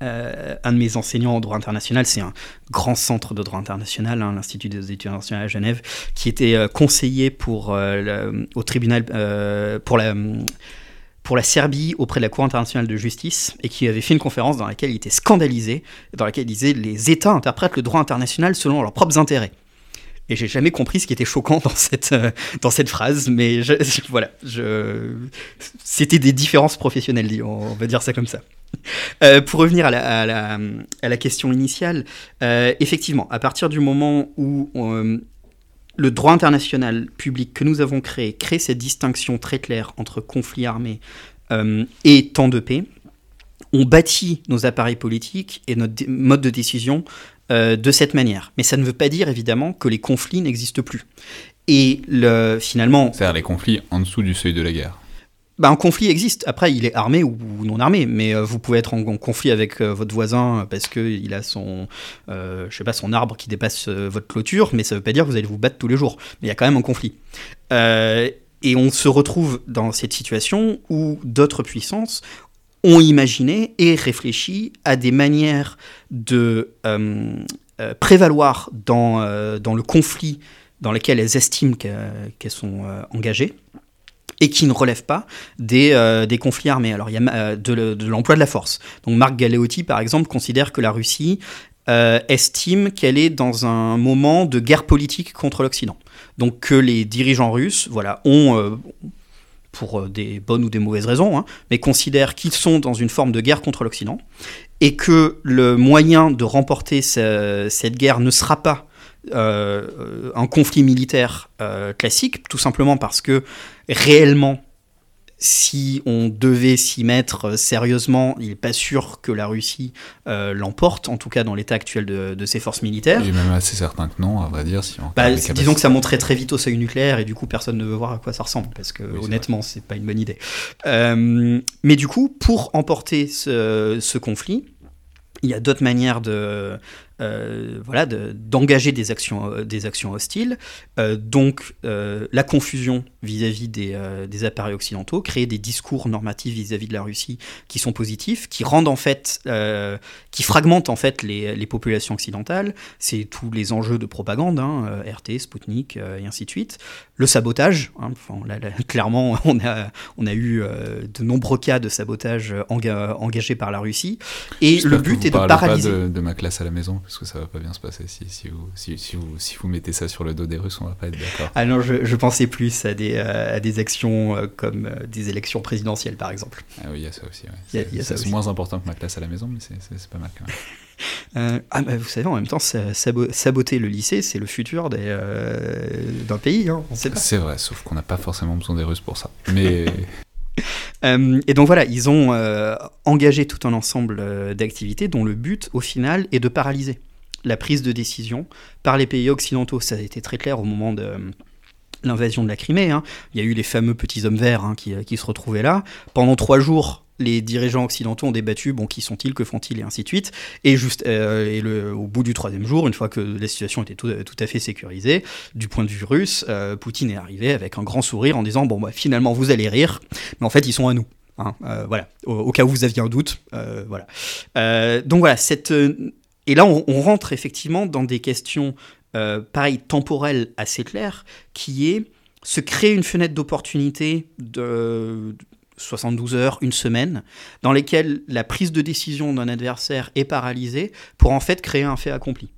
un de mes enseignants en droit international, c'est un grand centre de droit international, hein, l'Institut des études internationales à Genève, qui était conseiller pour, au tribunal pour la pour la Serbie auprès de la Cour internationale de justice et qui avait fait une conférence dans laquelle il était scandalisé, dans laquelle il disait les États interprètent le droit international selon leurs propres intérêts. Et j'ai jamais compris ce qui était choquant dans cette, euh, dans cette phrase, mais voilà, c'était des différences professionnelles, on va dire ça comme ça. Euh, pour revenir à la, à la, à la question initiale, euh, effectivement, à partir du moment où le droit international public que nous avons créé crée cette distinction très claire entre conflit armé et temps de paix, on bâtit nos appareils politiques et notre mode de décision euh, de cette manière. Mais ça ne veut pas dire évidemment que les conflits n'existent plus. Et le, finalement... C'est-à-dire les conflits en dessous du seuil de la guerre. Bah, un conflit existe. Après, il est armé ou non armé, mais euh, vous pouvez être en, conflit avec euh, votre voisin parce qu'il a son, je sais pas, son arbre qui dépasse votre clôture, mais ça ne veut pas dire que vous allez vous battre tous les jours. Mais il y a quand même un conflit. et on se retrouve dans cette situation où d'autres puissances ont imaginé et réfléchi à des manières de euh, euh, prévaloir dans, euh, dans le conflit dans lequel elles estiment qu'elles sont engagées et qui ne relèvent pas des, des conflits armés. Alors il y a de, l'emploi de la force. Donc Marc Galeotti, par exemple, considère que la Russie estime qu'elle est dans un moment de guerre politique contre l'Occident. Donc que les dirigeants russes voilà, ont, pour euh, des bonnes ou des mauvaises raisons, hein, mais considèrent qu'ils sont dans une forme de guerre contre l'Occident, et que le moyen de remporter cette guerre ne sera pas euh, un conflit militaire euh, classique, tout simplement parce que réellement si on devait s'y mettre euh, sérieusement, il n'est pas sûr que la Russie euh, l'emporte, en tout cas dans l'état actuel de, ses forces militaires. Il est même assez certain que non, à vrai dire. Si bah, disons que ça montrait très vite au seuil nucléaire et du coup personne ne veut voir à quoi ça ressemble parce que honnêtement c'est pas une bonne idée. Euh, mais du coup, pour emporter ce conflit, il y a d'autres manières de, euh, voilà, d'engager des, actions, des actions hostiles. Donc la confusion vis-à-vis des, des, appareils occidentaux, créer des discours normatifs vis-à-vis de la Russie qui sont positifs, qui rendent en fait, qui fragmentent en fait les, les populations occidentales. C'est tous les enjeux de propagande, hein, RT, Sputnik et ainsi de suite. Le sabotage, hein, clairement on a, on a eu de nombreux cas de sabotage engagés par la Russie. Et le but est de paralyser. Pas de, de ma classe à la maison parce que ça va pas bien se passer. Si, si, vous, si, si, vous, si vous mettez ça sur le dos des Russes, on va pas être d'accord. Ah non, je, je, pensais plus à des, euh, à des actions euh, comme euh, des élections présidentielles, par exemple. Ah oui, il y a ça aussi. C'est moins important que ma classe à la maison, mais c'est pas mal quand même. Euh, ah, bah, vous savez, en même temps, saboter le lycée, c'est le futur d'un pays. Hein, c'est vrai, sauf qu'on n'a pas forcément besoin des Russes pour ça. Mais. et donc voilà, ils ont engagé tout un ensemble d'activités dont le but, au final, est de paralyser la prise de décision par les pays occidentaux. Ça a été très clair au moment de l'invasion de la Crimée. Hein. Il y a eu les fameux petits hommes verts hein, qui, qui, se retrouvaient là. Pendant trois jours, les dirigeants occidentaux ont débattu, bon, qui sont-ils, que font-ils, et ainsi de suite. Et, juste, euh, et au bout du troisième jour, une fois que la situation était tout, à fait sécurisée, du point de vue russe, euh, Poutine est arrivé avec un grand sourire en disant, bon, bah, finalement, vous allez rire, mais en fait, ils sont à nous. Hein, euh, voilà, au, cas où vous aviez un doute, voilà. donc voilà, cette et là, on, rentre effectivement dans des questions, pareil, temporelles assez claires, qui est se créer une fenêtre d'opportunité de, 72 heures, une semaine, dans lesquelles la prise de décision d'un adversaire est paralysée pour en fait créer un fait accompli.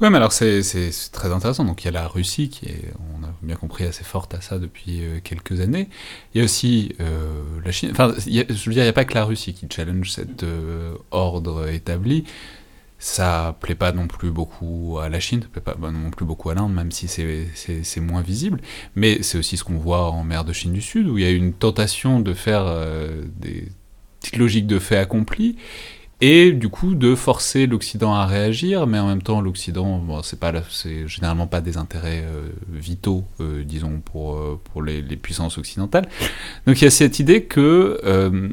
Ouais, mais alors c'est très intéressant. Donc il y a la Russie qui est, on a bien compris, assez forte à ça depuis euh, quelques années. Il y a aussi euh, la Chine. Enfin, je veux dire, il n'y a pas que la Russie qui challenge cet euh, ordre établi ça plaît pas non plus beaucoup à la Chine, ça plaît pas non plus beaucoup à l'Inde, même si c'est moins visible. Mais c'est aussi ce qu'on voit en mer de Chine du Sud, où il y a une tentation de faire euh, des petites logiques de fait accompli, et du coup de forcer l'Occident à réagir, mais en même temps l'Occident, bon, c'est généralement pas des intérêts euh, vitaux, euh, disons pour pour les, les, puissances occidentales. Donc il y a cette idée que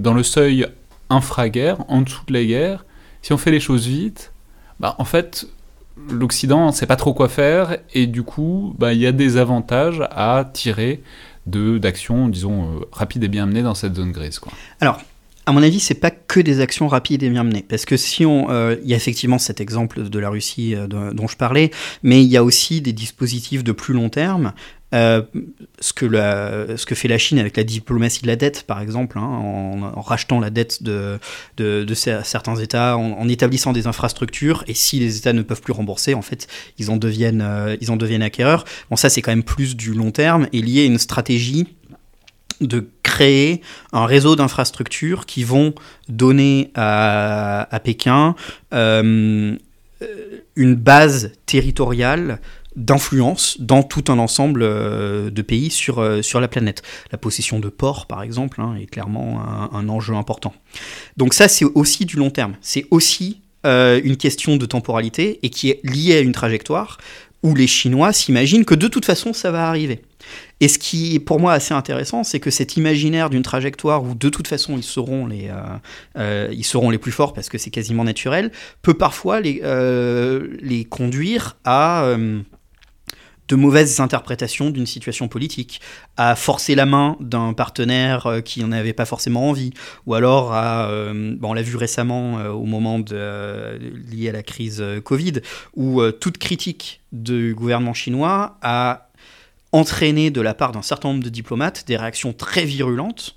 dans le seuil infra-guerre, en dessous de la guerre, si on fait les choses vite, bah, en fait, l'Occident ne sait pas trop quoi faire, et du coup, bah, il y a des avantages à tirer d'actions, disons, euh, rapides et bien menées dans cette zone grise. Alors, à mon avis, c'est pas que des actions rapides et bien menées, parce que si on, euh, y a effectivement cet exemple de la Russie euh, dont je parlais, mais il y a aussi des dispositifs de plus long terme euh, ce, que la, ce que fait la Chine avec la diplomatie de la dette, par exemple, hein, en, rachetant la dette de, de, certains États, en, établissant des infrastructures, et si les États ne peuvent plus rembourser, en fait, ils en deviennent, euh, ils en deviennent acquéreurs. Bon, ça, c'est quand même plus du long terme et lié à une stratégie de créer un réseau d'infrastructures qui vont donner à, à Pékin euh, une base territoriale d'influence dans tout un ensemble euh, de pays sur, euh, sur la planète. La possession de ports, par exemple, hein, est clairement un, enjeu important. Donc ça, c'est aussi du long terme. C'est aussi euh, une question de temporalité et qui est liée à une trajectoire où les Chinois s'imaginent que de toute façon, ça va arriver. Et ce qui est pour moi assez intéressant, c'est que cet imaginaire d'une trajectoire où de toute façon ils seront les, ils seront les plus forts parce que c'est quasiment naturel, peut parfois les, les conduire à de mauvaises interprétations d'une situation politique, à forcer la main d'un partenaire euh, qui n'en avait pas forcément envie, ou alors à, euh, bon, on l'a vu récemment euh, au moment lié à la crise Covid, où toute critique du gouvernement chinois a entraîné de la part d'un certain nombre de diplomates des réactions très virulentes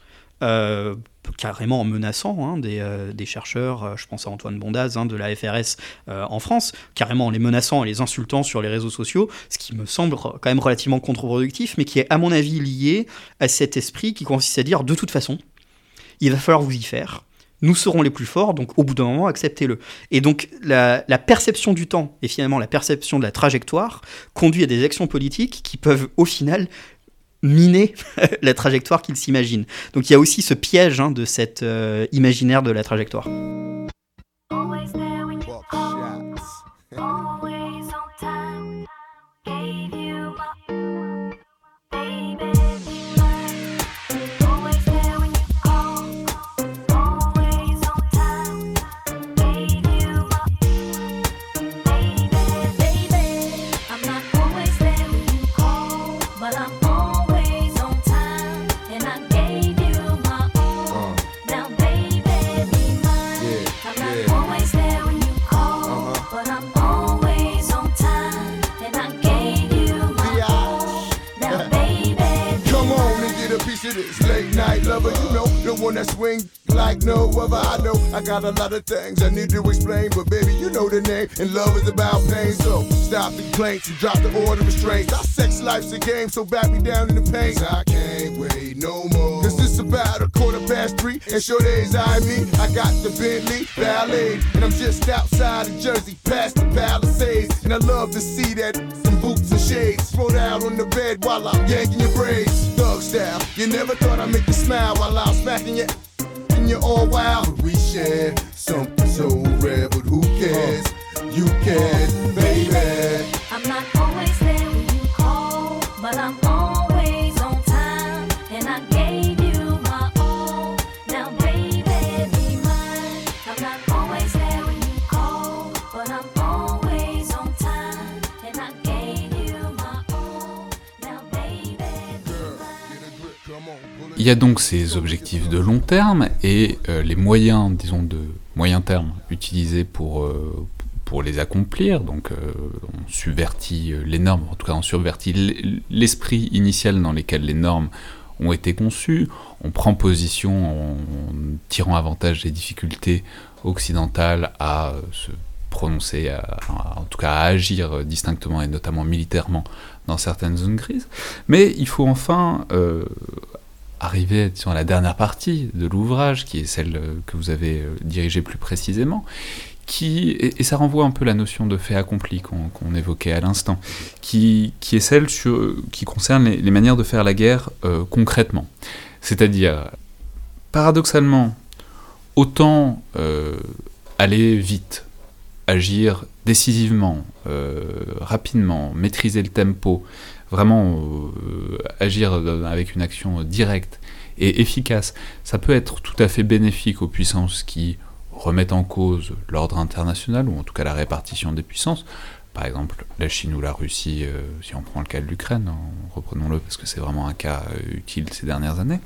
carrément en menaçant hein, euh, des, chercheurs, euh, je pense à Antoine Bondaz hein, de la FRS euh, en France, carrément en les menaçant et les insultant sur les réseaux sociaux, ce qui me semble quand même relativement contre-productif, mais qui est à mon avis lié à cet esprit qui consiste à dire de toute façon, il va falloir vous y faire. Nous serons les plus forts, donc au bout d'un moment, acceptez-le. Et donc la, perception du temps et finalement la perception de la trajectoire conduit à des actions politiques qui peuvent au final miner la trajectoire qu'il s'imagine. Donc il y a aussi ce piège hein, de cet euh, imaginaire de la trajectoire. One that swing like no other. I know I got a lot of things I need to explain, but baby, you know the name, and love is about pain. So stop the complaints and drop the order of restraints. Our sex life's a game, so back me down in the pain. I can't wait no more. Cause it's about a quarter past three and sure days eye me. I got the Bentley Ballet, and I'm just outside of Jersey, past the Palisades. And I love to see that some boots and shades thrown out on the bed while I'm yanking your braids. Thug style, you never thought I'd make you smile while I'm smacking you. And you're all wild. We share something so rare, but who cares? You can, baby. I'm not always there when you call, but I'm Il y a donc ces objectifs de long terme et euh, les moyens, disons, de moyen terme utilisés pour, euh, pour les accomplir. Donc, euh, on subvertit les normes, en tout cas, on subvertit l'esprit initial dans lequel les normes ont été conçues. On prend position en tirant avantage des difficultés occidentales à se prononcer, en tout cas à agir distinctement et notamment militairement dans certaines zones grises. Mais il faut enfin arriver disons, à la dernière partie de l'ouvrage, qui est celle euh, que vous avez euh, dirigée plus précisément, qui, et, ça renvoie un peu la notion de fait accompli qu'on évoquait à l'instant, qui, qui est celle sur, qui concerne les, manières de faire la guerre euh, concrètement. C'est-à-dire, paradoxalement, autant euh, aller vite, agir décisivement, euh, rapidement, maîtriser le tempo, vraiment euh, agir avec une action directe et efficace, ça peut être tout à fait bénéfique aux puissances qui remettent en cause l'ordre international, ou en tout cas la répartition des puissances. Par exemple, la Chine ou la Russie, euh, si on prend le cas de l'Ukraine, hein, reprenons-le parce que c'est vraiment un cas euh, utile ces dernières années.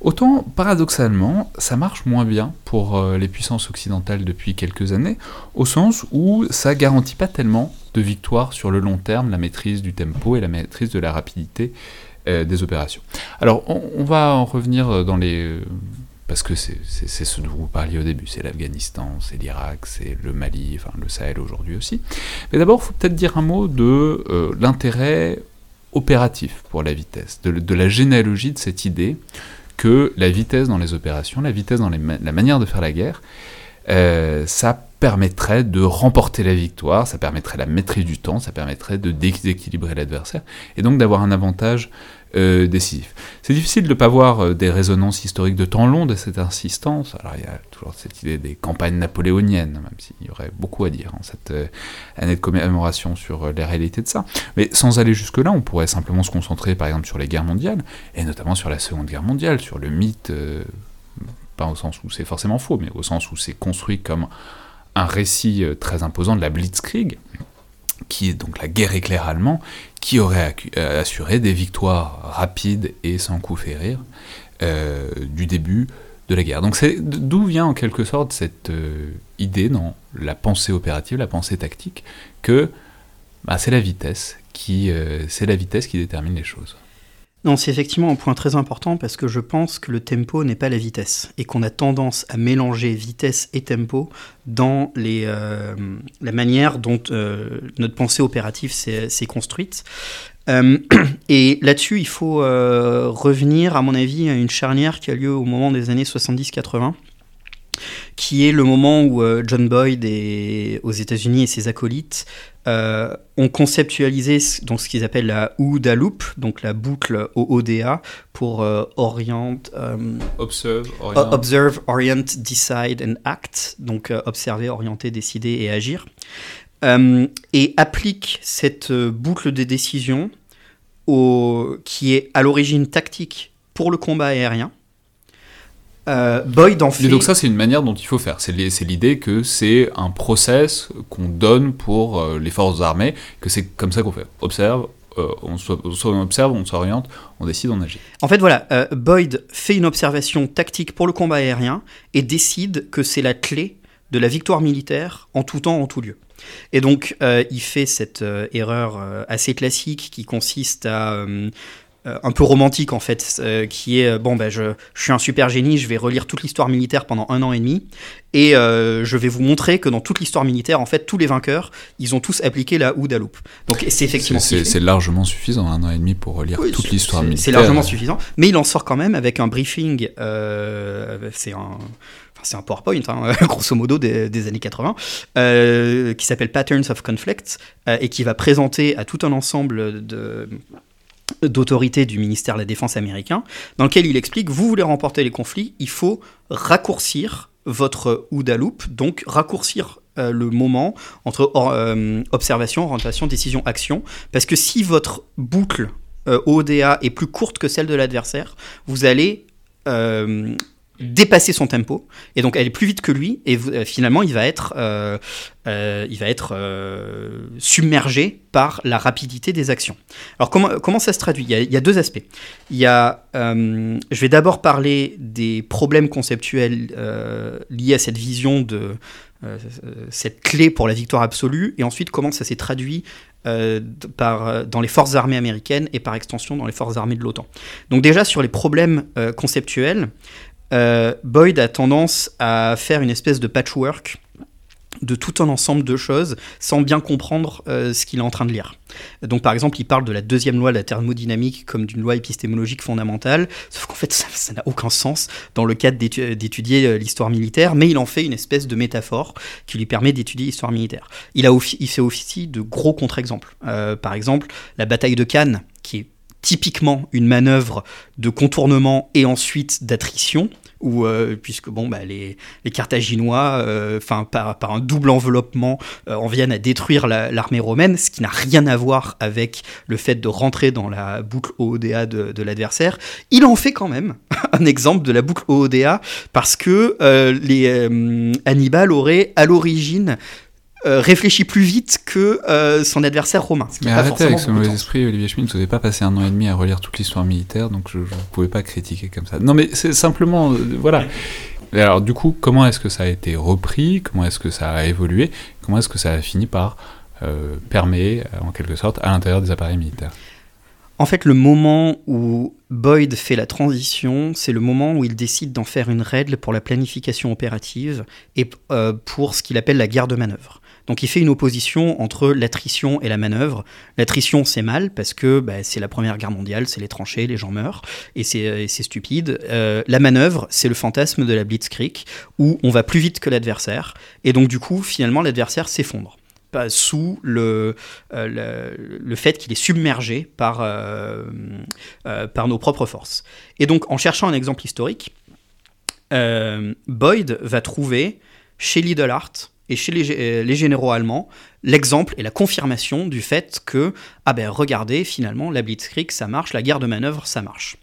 Autant, paradoxalement, ça marche moins bien pour les puissances occidentales depuis quelques années, au sens où ça garantit pas tellement de victoire sur le long terme, la maîtrise du tempo et la maîtrise de la rapidité euh, des opérations. Alors, on, va en revenir dans les... euh, parce que c'est ce dont vous parliez au début, c'est l'Afghanistan, c'est l'Irak, c'est le Mali, enfin le Sahel aujourd'hui aussi. Mais d'abord, il faut peut-être dire un mot de euh, l'intérêt opératif pour la vitesse, de, la généalogie de cette idée que la vitesse dans les opérations, la vitesse dans la manière de faire la guerre, euh, ça permettrait de remporter la victoire, ça permettrait la maîtrise du temps, ça permettrait de déséquilibrer l'adversaire, et donc d'avoir un avantage euh, décisif. C'est difficile de ne pas voir euh, des résonances historiques de temps long de cette insistance. Alors il y a toujours cette idée des campagnes napoléoniennes, même s'il y aurait beaucoup à dire en cette euh, année de commémoration sur les réalités de ça. Mais sans aller jusque-là, on pourrait simplement se concentrer par exemple sur les guerres mondiales, et notamment sur la Seconde Guerre mondiale, sur le mythe, pas au sens où c'est forcément faux, mais au sens où c'est construit comme un récit euh, très imposant de la Blitzkrieg, qui est donc la guerre éclair allemand, qui aurait euh, assuré des victoires rapides et sans coup férir euh, du début de la guerre. Donc c'est d'où vient en quelque sorte cette idée dans la pensée opérative, la pensée tactique, que bah, c'est la vitesse qui détermine les choses. Non, c'est effectivement un point très important parce que je pense que le tempo n'est pas la vitesse et qu'on a tendance à mélanger vitesse et tempo dans les, euh, la manière dont euh, notre pensée opérative s'est construite. Euh, et là-dessus, il faut revenir, à mon avis, à une charnière qui a lieu au moment des années 70-80 qui est le moment où John Boyd aux États-Unis et ses acolytes euh, ont conceptualisé ce- donc, ce qu'ils appellent la OODA loop, donc la boucle OODA, pour euh, orient, euh, Observe, o- Observe, Orient, Decide and Act, donc observer, orienter, décider et agir, et applique cette boucle de décision au, qui est à l'origine tactique pour le combat aérien. Euh, Boyd en fait. Mais donc ça, c'est une manière dont il faut faire. C'est li- c'est l'idée que c'est un process qu'on donne pour euh, les forces armées, que c'est comme ça qu'on fait. Observe, euh, on, on observe, on s'oriente, on décide, on agit. En fait, voilà, Boyd fait une observation tactique pour le combat aérien et décide que c'est la clé de la victoire militaire en tout temps, en tout lieu. Et donc, il fait cette erreur assez classique qui consiste à un peu romantique en fait, euh, qui est euh, bon ben je, je suis un super génie, je vais relire toute l'histoire militaire pendant un an et demi et euh, je vais vous montrer que dans toute l'histoire militaire en fait tous les vainqueurs ils ont tous appliqué la Ouda Loop. Donc c'est effectivement c'est- largement suffisant, un an et demi pour relire Oui, toute l'histoire militaire. C'est largement suffisant, mais il en sort quand même avec un briefing. euh, c'est un, c'est un PowerPoint, hein, grosso modo des, des années 80, euh, qui s'appelle Patterns of Conflict euh, et qui va présenter à tout un ensemble de d'autorités du ministère de la Défense américain, dans lequel il explique vous voulez remporter les conflits, il faut raccourcir votre loop, donc raccourcir euh, le moment entre euh, observation, orientation, décision, action, parce que si votre boucle euh, ODA est plus courte que celle de l'adversaire, vous allez dépasser son tempo et donc aller plus vite que lui et euh, finalement il va être euh, euh, il va être submergé par la rapidité des actions. Alors comment, comment ça se traduit? Il y, a, deux aspects. Il y a, je vais d'abord parler des problèmes conceptuels liés à cette vision de cette clé pour la victoire absolue et ensuite comment ça s'est traduit par, dans les forces armées américaines et par extension dans les forces armées de l'OTAN. Donc déjà sur les problèmes conceptuels, euh, Boyd a tendance à faire une espèce de patchwork de tout un ensemble de choses sans bien comprendre euh, ce qu'il est en train de lire. Donc par exemple, il parle de la deuxième loi de la thermodynamique comme d'une loi épistémologique fondamentale, sauf qu'en fait ça n'a aucun sens dans le cadre d'étu- d'étudier euh, l'histoire militaire, mais il en fait une espèce de métaphore qui lui permet d'étudier l'histoire militaire. Il, a fait officie de gros contre-exemples. Par exemple, la bataille de Cannes, qui est typiquement une manœuvre de contournement et ensuite d'attrition, où, euh, puisque bon, bah, les, Carthaginois, euh, par, un double enveloppement, euh, en viennent à détruire la- l'armée romaine, ce qui n'a rien à voir avec le fait de rentrer dans la boucle OODA de, de l'adversaire. Il en fait quand même un exemple de la boucle OODA parce que les Hannibal aurait à l'origine euh, réfléchi plus vite que euh, son adversaire romain. ce qui Mais n'a pas arrêtez avec ce mauvais esprit, Olivier Schmitt, vous n'avez pas passé un an et demi à relire toute l'histoire militaire, donc je ne pouvais pas critiquer comme ça. Non mais c'est simplement, euh, voilà. Et alors du coup, comment est-ce que ça a été repris? Comment est-ce que ça a évolué? Comment est-ce que ça a fini par permettre, en quelque sorte, à l'intérieur des appareils militaires? En fait, le moment où Boyd fait la transition, c'est le moment où il décide d'en faire une règle pour la planification opérative et euh, pour ce qu'il appelle la guerre de manœuvre. Donc il fait une opposition entre l'attrition et la manœuvre. L'attrition c'est mal parce que bah, c'est la première guerre mondiale, c'est les tranchées, les gens meurent et c'est c'est stupide. Euh, la manœuvre c'est le fantasme de la blitzkrieg où on va plus vite que l'adversaire et donc du coup finalement l'adversaire s'effondre sous le, euh, le, fait qu'il est submergé par, euh, euh, nos propres forces. Et donc, en cherchant un exemple historique, euh, Boyd va trouver chez Lidl et chez euh, les généraux allemands l'exemple et la confirmation du fait que, ah ben regardez, finalement, la Blitzkrieg, ça marche, la guerre de manœuvre, ça marche.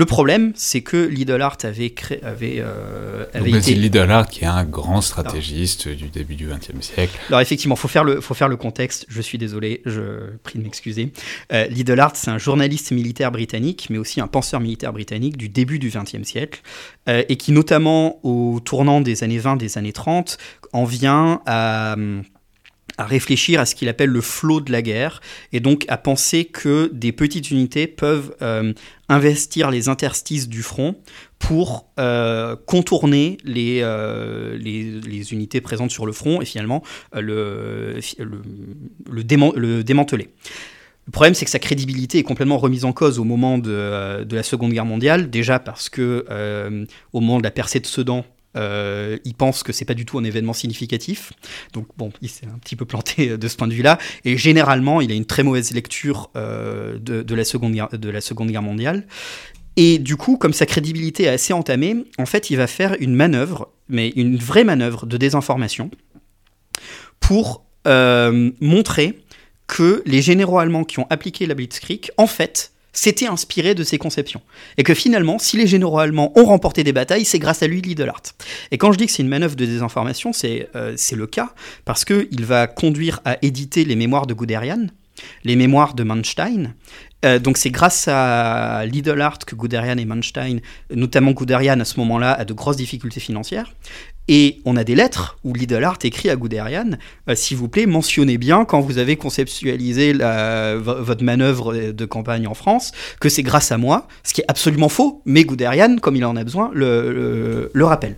Le problème, c'est que Lidl Art avait, créé, avait, euh, avait été... Lidl qui est un grand stratégiste du début du XXe siècle, Alors effectivement, faut faire le faut faire le contexte. Je suis désolé, je prie de m'excuser. Euh, Lidl Art, c'est un journaliste militaire britannique, mais aussi un penseur militaire britannique du début du XXe siècle, euh, et qui notamment au tournant des années 20, des années 30, en vient à à réfléchir à ce qu'il appelle le flot de la guerre, et donc à penser que des petites unités peuvent euh, investir les interstices du front pour euh, contourner les, euh, les, unités présentes sur le front et finalement le, le, le, déman- le démanteler. Le problème, c'est que sa crédibilité est complètement remise en cause au moment de, la Seconde Guerre mondiale, déjà parce que au moment de la percée de Sedan, euh, il pense que c'est pas du tout un événement significatif. Donc bon, il s'est un petit peu planté de ce point de vue-là. Et généralement, il a une très mauvaise lecture euh, de, la seconde guerre, de la Seconde Guerre mondiale. Et du coup, comme sa crédibilité est assez entamée, en fait, il va faire une manœuvre, mais une vraie manœuvre de désinformation, pour euh, montrer que les généraux allemands qui ont appliqué la Blitzkrieg, en fait, s'étaient inspirés de ses conceptions. Et que finalement, si les généraux allemands ont remporté des batailles, c'est grâce à lui, Lidl Art. Et quand je dis que c'est une manœuvre de désinformation, c'est euh, le cas, parce qu'il va conduire à éditer les mémoires de Guderian, les mémoires de Manstein, Euh, donc c'est grâce à Lidl Art que Guderian et Manstein, notamment Guderian à ce moment-là, a de grosses difficultés financières. Et on a des lettres où Lidl Art écrit à Guderian euh, S'il vous plaît, mentionnez bien quand vous avez conceptualisé votre manœuvre de campagne en France que c'est grâce à moi, ce qui est absolument faux, mais Guderian, comme il en a besoin, le, le- le rappelle.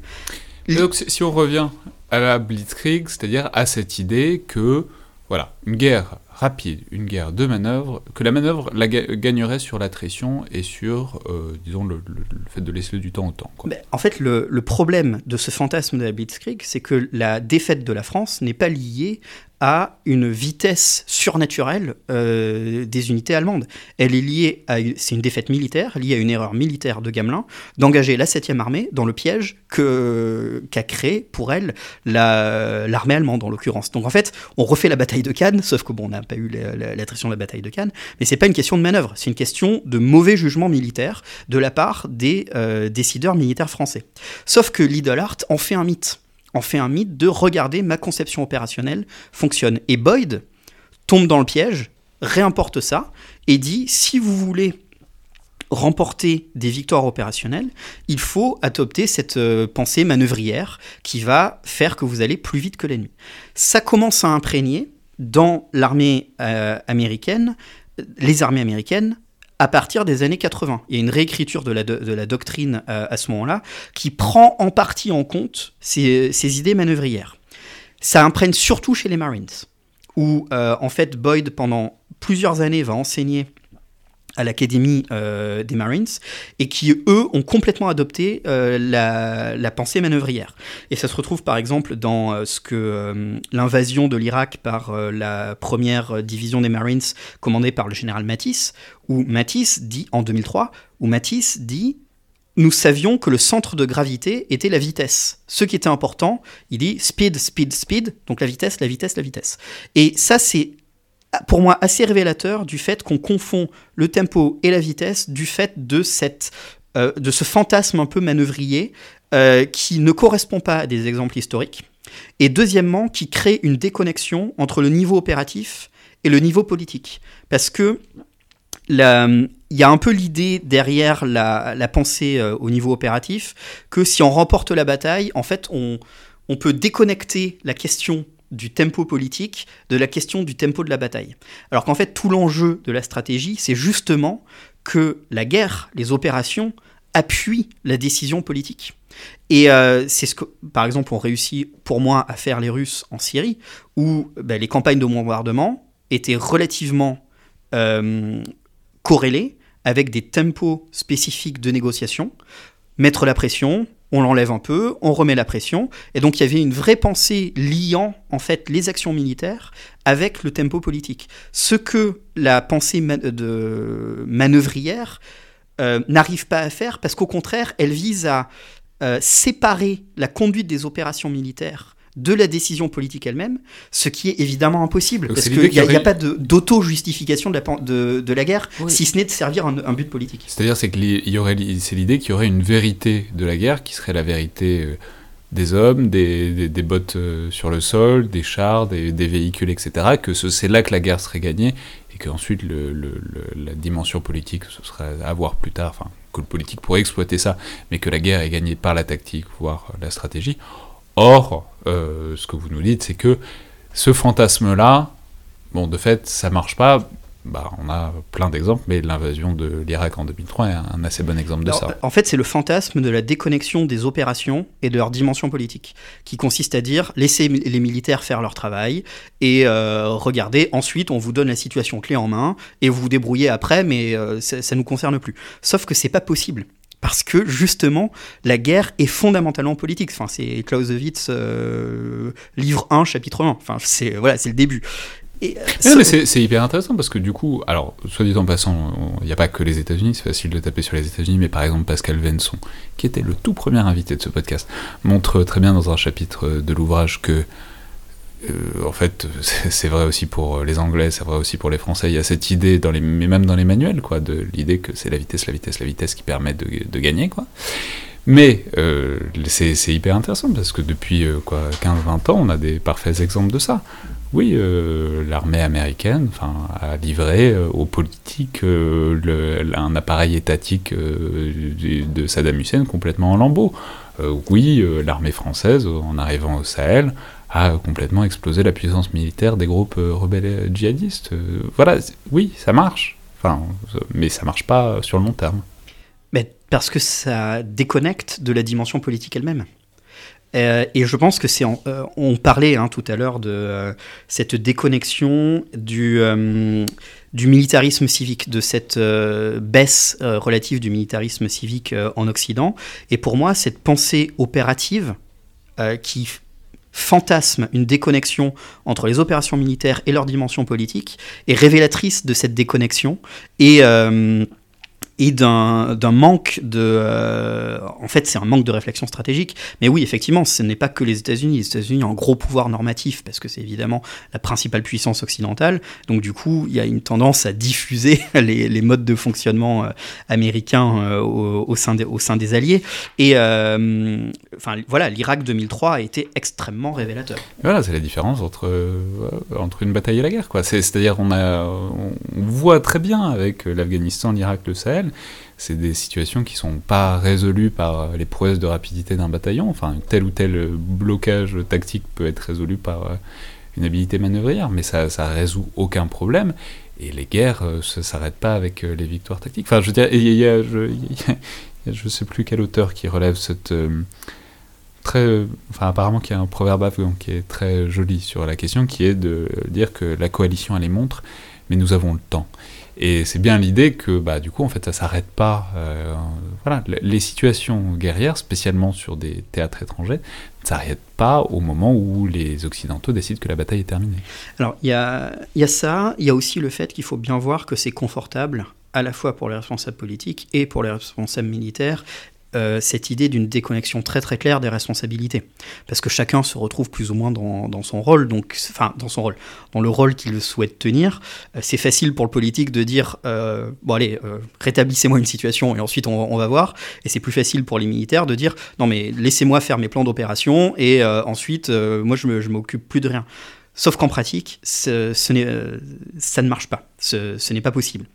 Et donc, si on revient à la Blitzkrieg, c'est-à-dire à cette idée que, voilà, une guerre rapide, une guerre de manœuvre, que la manœuvre la ga- gagnerait sur l'attrition et sur, euh, disons, le, fait de laisser du temps au temps. Quoi. Ben, en fait, le, le problème de ce fantasme de la Blitzkrieg, c'est que la défaite de la France n'est pas liée à une vitesse surnaturelle euh, des unités allemandes. Elle est liée à c'est une défaite militaire liée à une erreur militaire de Gamelin d'engager la 7e armée dans le piège qu'a créé pour elle la- l'armée allemande en l'occurrence. Donc en fait, on refait la bataille de Cannes, sauf que bon, on n'a pas eu la- la- l'attrition de la bataille de Cannes, mais c'est pas une question de manœuvre, c'est une question de mauvais jugement militaire de la part des euh, décideurs militaires français. Sauf que Lidl Art en fait un mythe. En fait un mythe de regarder ma conception opérationnelle fonctionne. Et Boyd tombe dans le piège, réimporte ça et dit si vous voulez remporter des victoires opérationnelles, il faut adopter cette euh, pensée manœuvrière qui va faire que vous allez plus vite que l'ennemi. Ça commence à imprégner dans l'armée euh, américaine, les armées américaines, à partir des années 80. Il y a une réécriture de la, doctrine euh, à ce moment-là qui prend en partie en compte ces, ces idées manœuvrières. Ça imprègne surtout chez les Marines, où euh, en fait Boyd, pendant plusieurs années, va enseigner à l'Académie euh, des Marines et qui, eux, ont complètement adopté euh, la, pensée manœuvrière. Et ça se retrouve par exemple dans euh, ce que l'invasion de l'Irak par la première division des Marines commandée par le général Matisse, où Matisse dit, en 2003, où Matisse dit nous savions que le centre de gravité était la vitesse. Ce qui était important, il dit speed, speed, speed, donc la vitesse, la vitesse, la vitesse. Et ça, c'est pour moi assez révélateur du fait qu'on confond le tempo et la vitesse du fait de, cette, euh, de ce fantasme un peu manœuvrier euh, qui ne correspond pas à des exemples historiques. Et deuxièmement, qui crée une déconnexion entre le niveau opératif et le niveau politique. Parce que il y a un peu l'idée derrière la, la pensée euh, au niveau opératif que si on remporte la bataille, en fait, on, on peut déconnecter la question du tempo politique de la question du tempo de la bataille. Alors qu'en fait, tout l'enjeu de la stratégie, c'est justement que la guerre, les opérations, appuient la décision politique. Et euh, c'est ce que, par exemple, ont réussi pour moi à faire les Russes en Syrie, où ben, les campagnes de bombardement étaient relativement euh, corrélées avec des tempos spécifiques de négociation. Mettre la pression, on l'enlève un peu, on remet la pression, et donc il y avait une vraie pensée liant en fait les actions militaires avec le tempo politique. Ce que la pensée de manœuvrière euh, n'arrive pas à faire, parce qu'au contraire, elle vise à euh, séparer la conduite des opérations militaires de la décision politique elle-même, ce qui est évidemment impossible, Donc parce qu'il n'y a, pas d'auto-justification de, de, de la guerre, Oui. si ce n'est de servir un, un but politique. C'est-à-dire, c'est que li- il y aurait, li- c'est l'idée qu'il y aurait une vérité de la guerre qui serait la vérité euh, des hommes, des, des, des bottes euh, sur le sol, des chars, des, des véhicules, etc. Que ce- c'est là que la guerre serait gagnée et qu'ensuite le, le- le- la dimension politique ce serait à voir plus tard. Enfin, que le politique pourrait exploiter ça, mais que la guerre est gagnée par la tactique, voire la stratégie. Or, euh, ce que vous nous dites, c'est que ce fantasme-là, bon, de fait, ça marche pas. Bah, on a plein d'exemples, mais l'invasion de l'Irak en 2003 est un assez bon exemple de Alors, ça. En fait, c'est le fantasme de la déconnexion des opérations et de leur dimension politique, qui consiste à dire laissez les militaires faire leur travail et euh, regardez, ensuite on vous donne la situation clé en main et vous vous débrouillez après, mais euh, ça, ça nous concerne plus. Sauf que c'est pas possible. Parce que justement, la guerre est fondamentalement politique. Enfin, c'est Clausewitz, euh, livre 1, chapitre 1. Enfin, c'est voilà, c'est le début. Et, euh, Non, mais c'est c'est hyper intéressant parce que du coup, alors, soit dit en passant, il n'y a pas que les États-Unis, c'est facile de taper sur les États-Unis, mais par exemple, Pascal Venson, qui était le tout premier invité de ce podcast, montre très bien dans un chapitre de l'ouvrage que, euh, en fait, c'est vrai aussi pour les Anglais, c'est vrai aussi pour les Français, il y a cette idée, mais même dans les manuels, quoi, de l'idée que c'est la vitesse, la vitesse, la vitesse qui permet de, gagner, quoi. Mais euh, c'est hyper intéressant parce que depuis euh, quoi 15-20 ans, on a des parfaits exemples de ça. Oui, euh, l'armée américaine a livré euh, aux politiques euh, un appareil étatique euh, de Saddam Hussein complètement en lambeaux. Euh, oui, euh, l'armée française, en arrivant au Sahel, a complètement explosé la puissance militaire des groupes euh, rebelles djihadistes. Euh, voilà, c'est- oui, ça marche. Enfin, euh, mais ça marche pas sur le long terme. Mais parce que ça déconnecte de la dimension politique elle-même. Euh, et je pense que c'est. euh, on parlait hein, tout à l'heure de euh, cette déconnexion du, euh, du militarisme civique, de cette euh, baisse euh, relative du militarisme civique euh, en Occident. Et pour moi, cette pensée opérative euh, qui fantasme une déconnexion entre les opérations militaires et leur dimension politique est révélatrice de cette déconnexion et. Et d'un manque de... euh, en fait, c'est un manque de réflexion stratégique. Mais oui, effectivement, ce n'est pas que les États-Unis. Les États-Unis ont un gros pouvoir normatif, parce que c'est évidemment la principale puissance occidentale. Donc du coup, il y a une tendance à diffuser les, les modes de fonctionnement euh, américains euh, au, sein des, au sein des alliés. Et enfin, voilà, l'Irak 2003 a été extrêmement révélateur. Voilà, c'est la différence entre, entre une bataille et la guerre. C'est-à-dire on, on voit très bien avec l'Afghanistan, l'Irak, le Sahel, c'est des situations qui sont pas résolues par euh, les prouesses de rapidité d'un bataillon. Enfin, tel ou tel euh, blocage tactique peut être résolu par euh, une habilité manœuvrière, mais ça, ça résout aucun problème. Et les guerres ne s'arrêtent pas avec les victoires tactiques. Enfin, je veux dire, il y a, je, il a- a- sais plus quel auteur qui relève cette... très, enfin apparemment qu'il y a un proverbe afghan qui est très joli sur la question, qui est de dire que la coalition elle les montre, mais nous avons le temps. Et c'est bien l'idée que bah du coup en fait ça s'arrête pas. euh, voilà, les situations guerrières, spécialement sur des théâtres étrangers, ne s'arrêtent pas au moment où les occidentaux décident que la bataille est terminée. Alors, il y a ça, il y a aussi le fait qu'il faut bien voir que c'est confortable, à la fois pour les responsables politiques et pour les responsables militaires, euh, cette idée d'une déconnexion très très claire des responsabilités. Parce que chacun se retrouve plus ou moins dans, son rôle, donc, enfin, dans son rôle, dans le rôle qu'il souhaite tenir. Euh, c'est facile pour le politique de dire, euh, bon allez, rétablissez-moi une situation et ensuite on, va voir. Et c'est plus facile pour les militaires de dire, non mais laissez-moi faire mes plans d'opération et ensuite, moi je m'occupe plus de rien. Sauf qu'en pratique, ça ne marche pas. Ce n'est pas possible.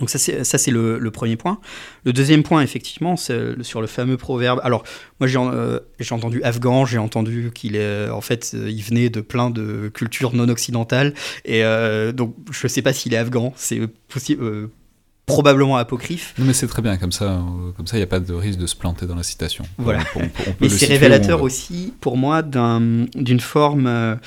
Donc ça c'est, le, le premier point. Le deuxième point, effectivement, c'est sur le fameux proverbe. Alors, moi, j'ai, euh, entendu afghan, j'ai entendu qu'il est, en fait, euh, il venait de plein de cultures non occidentales. Et euh, donc, je ne sais pas s'il est afghan. C'est possible, euh, probablement apocryphe. Non mais c'est très bien comme ça, euh, comme ça il n'y a pas de risque de se planter dans la citation. Voilà. On, on- on peut Mais c'est révélateur aussi, pour moi, d'un- d'une forme.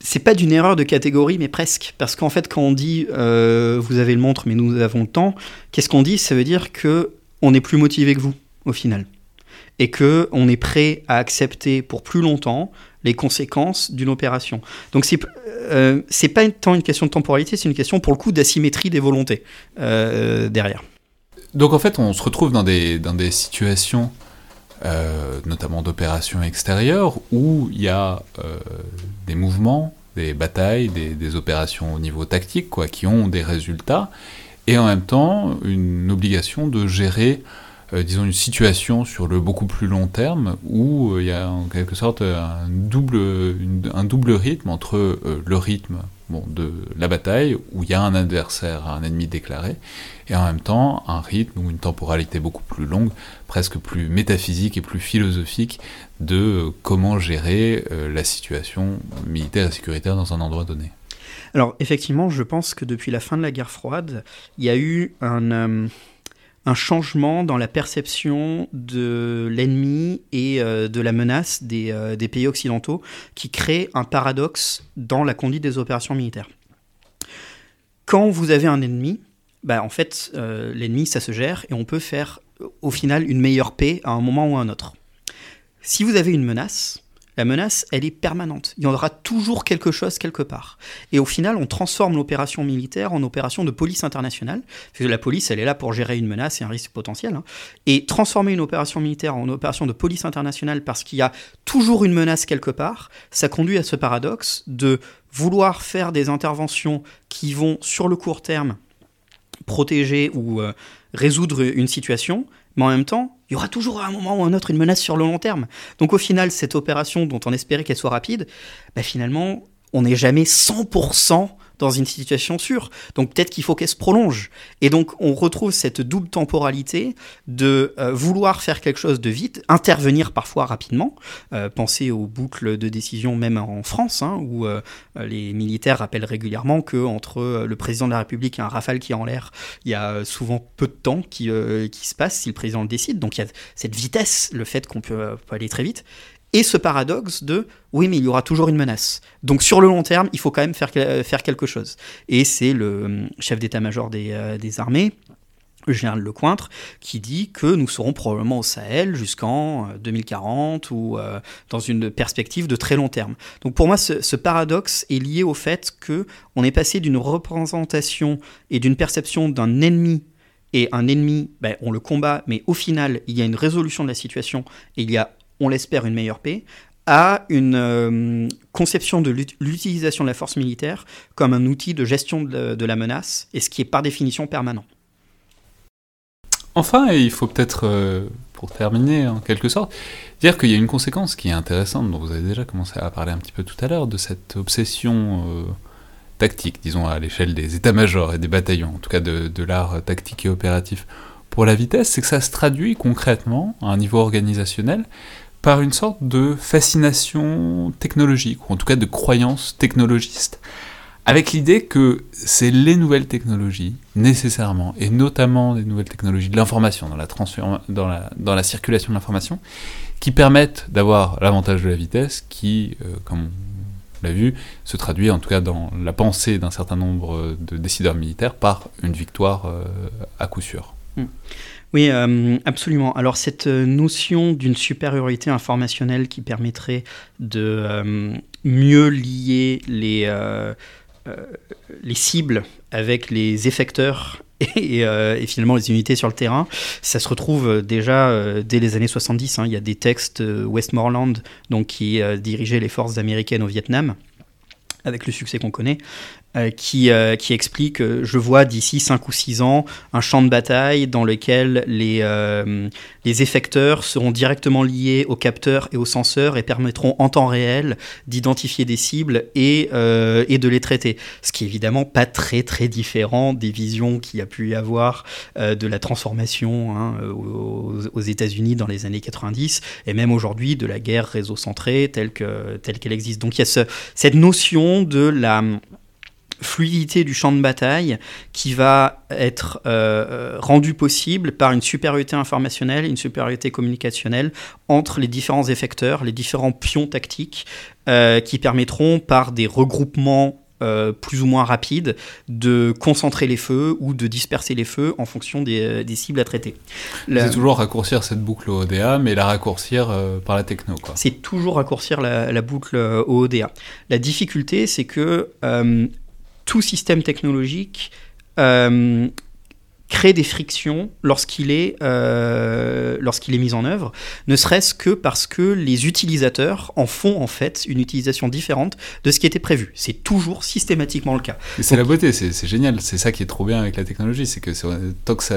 C'est pas d'une erreur de catégorie, mais presque. Parce qu'en fait, quand on dit euh, vous avez le montre, mais nous avons le temps, qu'est-ce qu'on dit? Ça veut dire que on est plus motivé que vous, au final. Et que on est prêt à accepter pour plus longtemps les conséquences d'une opération. Donc c'est euh, pas tant une question de temporalité, c'est une question pour le coup d'asymétrie des volontés euh, derrière. Donc en fait, on se retrouve dans des, dans des situations, euh, notamment d'opérations extérieures, où il y a euh, des mouvements, des batailles, des, opérations au niveau tactique, quoi, qui ont des résultats, et en même temps une obligation de gérer, euh, disons, une situation sur le beaucoup plus long terme, où il y a en quelque sorte un double, un double rythme entre le rythme bon, de la bataille, où il y a un adversaire, un ennemi déclaré, et en même temps un rythme ou une temporalité beaucoup plus longue, presque plus métaphysique et plus philosophique de comment gérer euh, la situation militaire et sécuritaire dans un endroit donné. Alors effectivement, je pense que depuis la fin de la guerre froide, il y a eu un, euh, un changement dans la perception de l'ennemi et euh, de la menace des, euh, des pays occidentaux qui crée un paradoxe dans la conduite des opérations militaires. Quand vous avez un ennemi, bah, en fait, euh, l'ennemi, ça se gère et on peut faire au final une meilleure paix à un moment ou à un autre. Si vous avez une menace, la menace, elle est permanente. Il y en aura toujours quelque chose quelque part. Et au final, on transforme l'opération militaire en opération de police internationale. La police, elle est là pour gérer une menace et un risque potentiel. hein. Et transformer une opération militaire en opération de police internationale parce qu'il y a toujours une menace quelque part, ça conduit à ce paradoxe de vouloir faire des interventions qui vont, sur le court terme, protéger ou euh, résoudre une situation, mais en même temps, il y aura toujours à un moment ou un autre une menace sur le long terme. Donc au final, cette opération dont on espérait qu'elle soit rapide, bah, finalement, on n'est jamais 100% dans une situation sûre. Donc peut-être qu'il faut qu'elle se prolonge. Et donc on retrouve cette double temporalité de euh, vouloir faire quelque chose de vite, intervenir parfois rapidement. Euh, pensez aux boucles de décision même en France, hein, où euh, les militaires rappellent régulièrement que entre euh, le président de la République et un rafale qui est en l'air, il y a souvent peu de temps qui, se passe si le président le décide. Donc il y a cette vitesse, le fait qu'on peut, peut aller très vite. Et ce paradoxe de oui, mais il y aura toujours une menace. Donc sur le long terme, il faut quand même faire, que- faire quelque chose. Et c'est le hum, chef d'état-major des, euh, des armées, le général Lecointre, qui dit que nous serons probablement au Sahel jusqu'en euh, 2040 ou euh, dans une perspective de très long terme. Donc pour moi, ce, ce paradoxe est lié au fait que on est passé d'une représentation et d'une perception d'un ennemi et un ennemi, ben, on le combat, mais au final, il y a une résolution de la situation et il y a, on l'espère, une meilleure paix, à une euh, conception de l'ut- l'utilisation de la force militaire comme un outil de gestion de, la menace, et ce qui est par définition permanent. Enfin, et il faut peut-être, euh, pour terminer en quelque sorte, dire qu'il y a une conséquence qui est intéressante, dont vous avez déjà commencé à parler un petit peu tout à l'heure, de cette obsession euh, tactique, disons à l'échelle des états-majors et des bataillons, en tout cas de l'art tactique et opératif. Pour la vitesse, c'est que ça se traduit concrètement, à un niveau organisationnel, par une sorte de fascination technologique, ou en tout cas de croyance technologiste, avec l'idée que c'est les nouvelles technologies, nécessairement, et notamment les nouvelles technologies de l'information, dans la, dans la, dans la circulation de l'information, qui permettent d'avoir l'avantage de la vitesse, qui, euh, comme on l'a vu, se traduit en tout cas dans la pensée d'un certain nombre de décideurs militaires par une victoire euh, à coup sûr. Oui, euh, absolument. Alors cette euh, notion d'une supériorité informationnelle qui permettrait de euh, mieux lier les, les cibles avec les effecteurs et, finalement les unités sur le terrain, ça se retrouve déjà dès les années 70. hein. Il y a des textes Westmoreland donc, qui dirigeaient les forces américaines au Vietnam avec le succès qu'on connaît, qui, euh, qui explique euh, je vois d'ici 5 ou 6 ans un champ de bataille dans lequel les, euh, les effecteurs seront directement liés aux capteurs et aux senseurs et permettront en temps réel d'identifier des cibles et, euh, et de les traiter. Ce qui est évidemment pas très très différent des visions qu'il y a pu y avoir euh, de la transformation hein, aux, États-Unis dans les années 90 et même aujourd'hui de la guerre réseau centrée telle que telle qu'elle existe. Donc il y a ce, cette notion de la fluidité du champ de bataille qui va être euh, euh, rendue possible par une supériorité informationnelle une supériorité communicationnelle entre les différents effecteurs, les différents pions tactiques euh, qui permettront par des regroupements euh, plus ou moins rapides de concentrer les feux ou de disperser les feux en fonction des, des cibles à traiter. La- C'est toujours raccourcir cette boucle ODA, mais la raccourcir euh, par la techno. C'est toujours raccourcir la, la boucle ODA. La difficulté, c'est que euh, tout système technologique euh, crée des frictions lorsqu'il est, euh, lorsqu'il est mis en œuvre, ne serait-ce que parce que les utilisateurs en font en fait une utilisation différente de ce qui était prévu. C'est toujours systématiquement le cas. C'est la beauté, c'est génial, c'est ça qui est trop bien avec la technologie, c'est que c'est- tant que ça,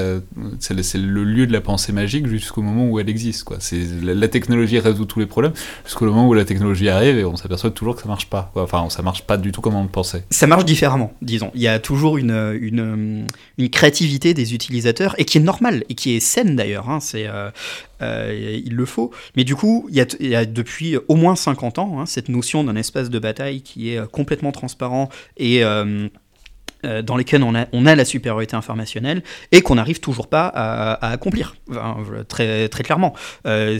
c'est le, lieu de la pensée magique jusqu'au moment où elle existe, quoi. La, la technologie résout tous les problèmes jusqu'au moment où la technologie arrive et on s'aperçoit toujours que ça marche pas. quoi. Enfin, ça marche pas du tout comme on le pensait. ça marche différemment, disons. Il y a toujours une, une, une créativité des utilisateurs et qui est normale et qui est saine d'ailleurs. hein. C'est, euh, euh, il le faut. Mais du coup, il y a, depuis au moins 50 ans hein, cette notion d'un espace de bataille qui est euh, complètement transparent et dans lesquels on a, on a la supériorité informationnelle et qu'on n'arrive toujours pas à, accomplir, euh, très, très clairement. Euh,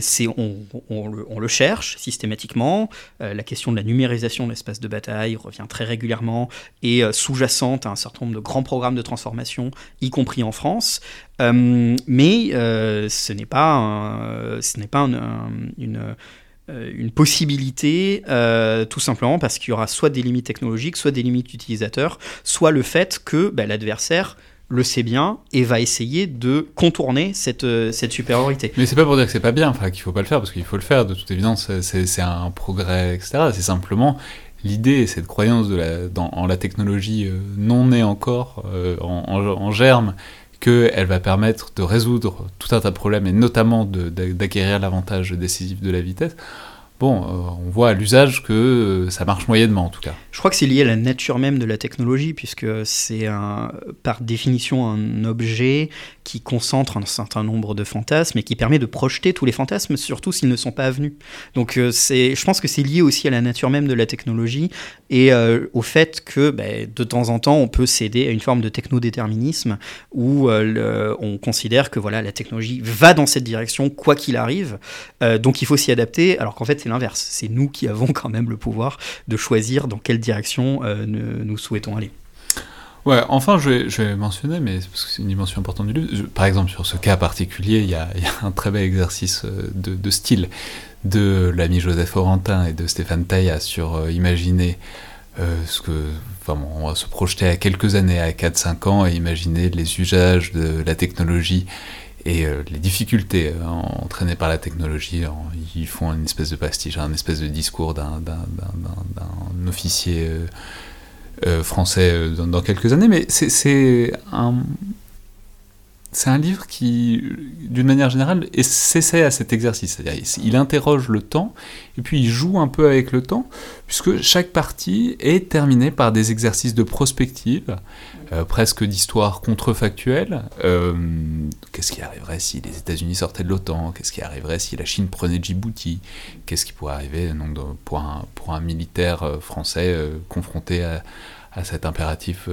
on, le, cherche systématiquement, euh, la question de la numérisation de l'espace de bataille revient très régulièrement et euh, sous-jacente à un certain nombre de grands programmes de transformation, y compris en France. Euh, mais euh, ce n'est pas, ce pas un- un- une, euh, une possibilité, euh, tout simplement parce qu'il y aura soit des limites technologiques, soit des limites utilisateurs, soit le fait que bah, l'adversaire le sait bien et va essayer de contourner cette, euh, cette supériorité. Mais c'est pas pour dire que c'est pas bien, enfin qu'il faut pas le faire, parce qu'il faut le faire, de toute évidence, c'est- un progrès, etc. C'est simplement l'idée, cette croyance dans, en la technologie euh, non née encore, euh, en, en- en germe, qu'elle va permettre de résoudre tout un tas de problèmes, et notamment d'acquérir l'avantage décisif de la vitesse, bon, euh, on voit à l'usage que euh, ça marche moyennement en tout cas. Je crois que c'est lié à la nature même de la technologie, puisque c'est par définition un objet qui concentre un certain nombre de fantasmes et qui permet de projeter tous les fantasmes, surtout s'ils ne sont pas avenus. Donc euh, je pense que c'est lié aussi à la nature même de la technologie et euh, au fait que ben, de temps en temps on peut céder à une forme de technodéterminisme où euh, on considère que voilà la technologie va dans cette direction quoi qu'il arrive, donc il faut s'y adapter, alors qu'en fait c'est l'inverse. C'est nous qui avons quand même le pouvoir de choisir dans quelle direction nous souhaitons aller. Ouais, enfin, je vais, mentionner, mais parce que c'est une dimension importante du livre. Par exemple, sur ce cas particulier, il y a, un très bel exercice euh, de, style de l'ami Joseph Orentin et de Stéphane Tailla sur euh, imaginer euh, ce que. Enfin, on va se projeter à quelques années, à 4-5 ans, et imaginer les usages de la technologie et les difficultés entraînées par la technologie. Ils font une espèce de pastiche, un espèce de discours d'un officier. Euh, français euh, dans, quelques années, mais c'est un, c'est un livre qui, d'une manière générale, s'essaie à cet exercice. C'est-à-dire, il, interroge le temps, et puis il joue un peu avec le temps, puisque chaque partie est terminée par des exercices de prospective, euh, presque d'histoire contrefactuelle. Euh, Qu'est-ce qui arriverait si les États-Unis sortaient de l'OTAN? Qu'est-ce qui arriverait si la Chine prenait Djibouti? Qu'est-ce qui pourrait arriver pour, un, militaire euh, français confronté à, à cet impératif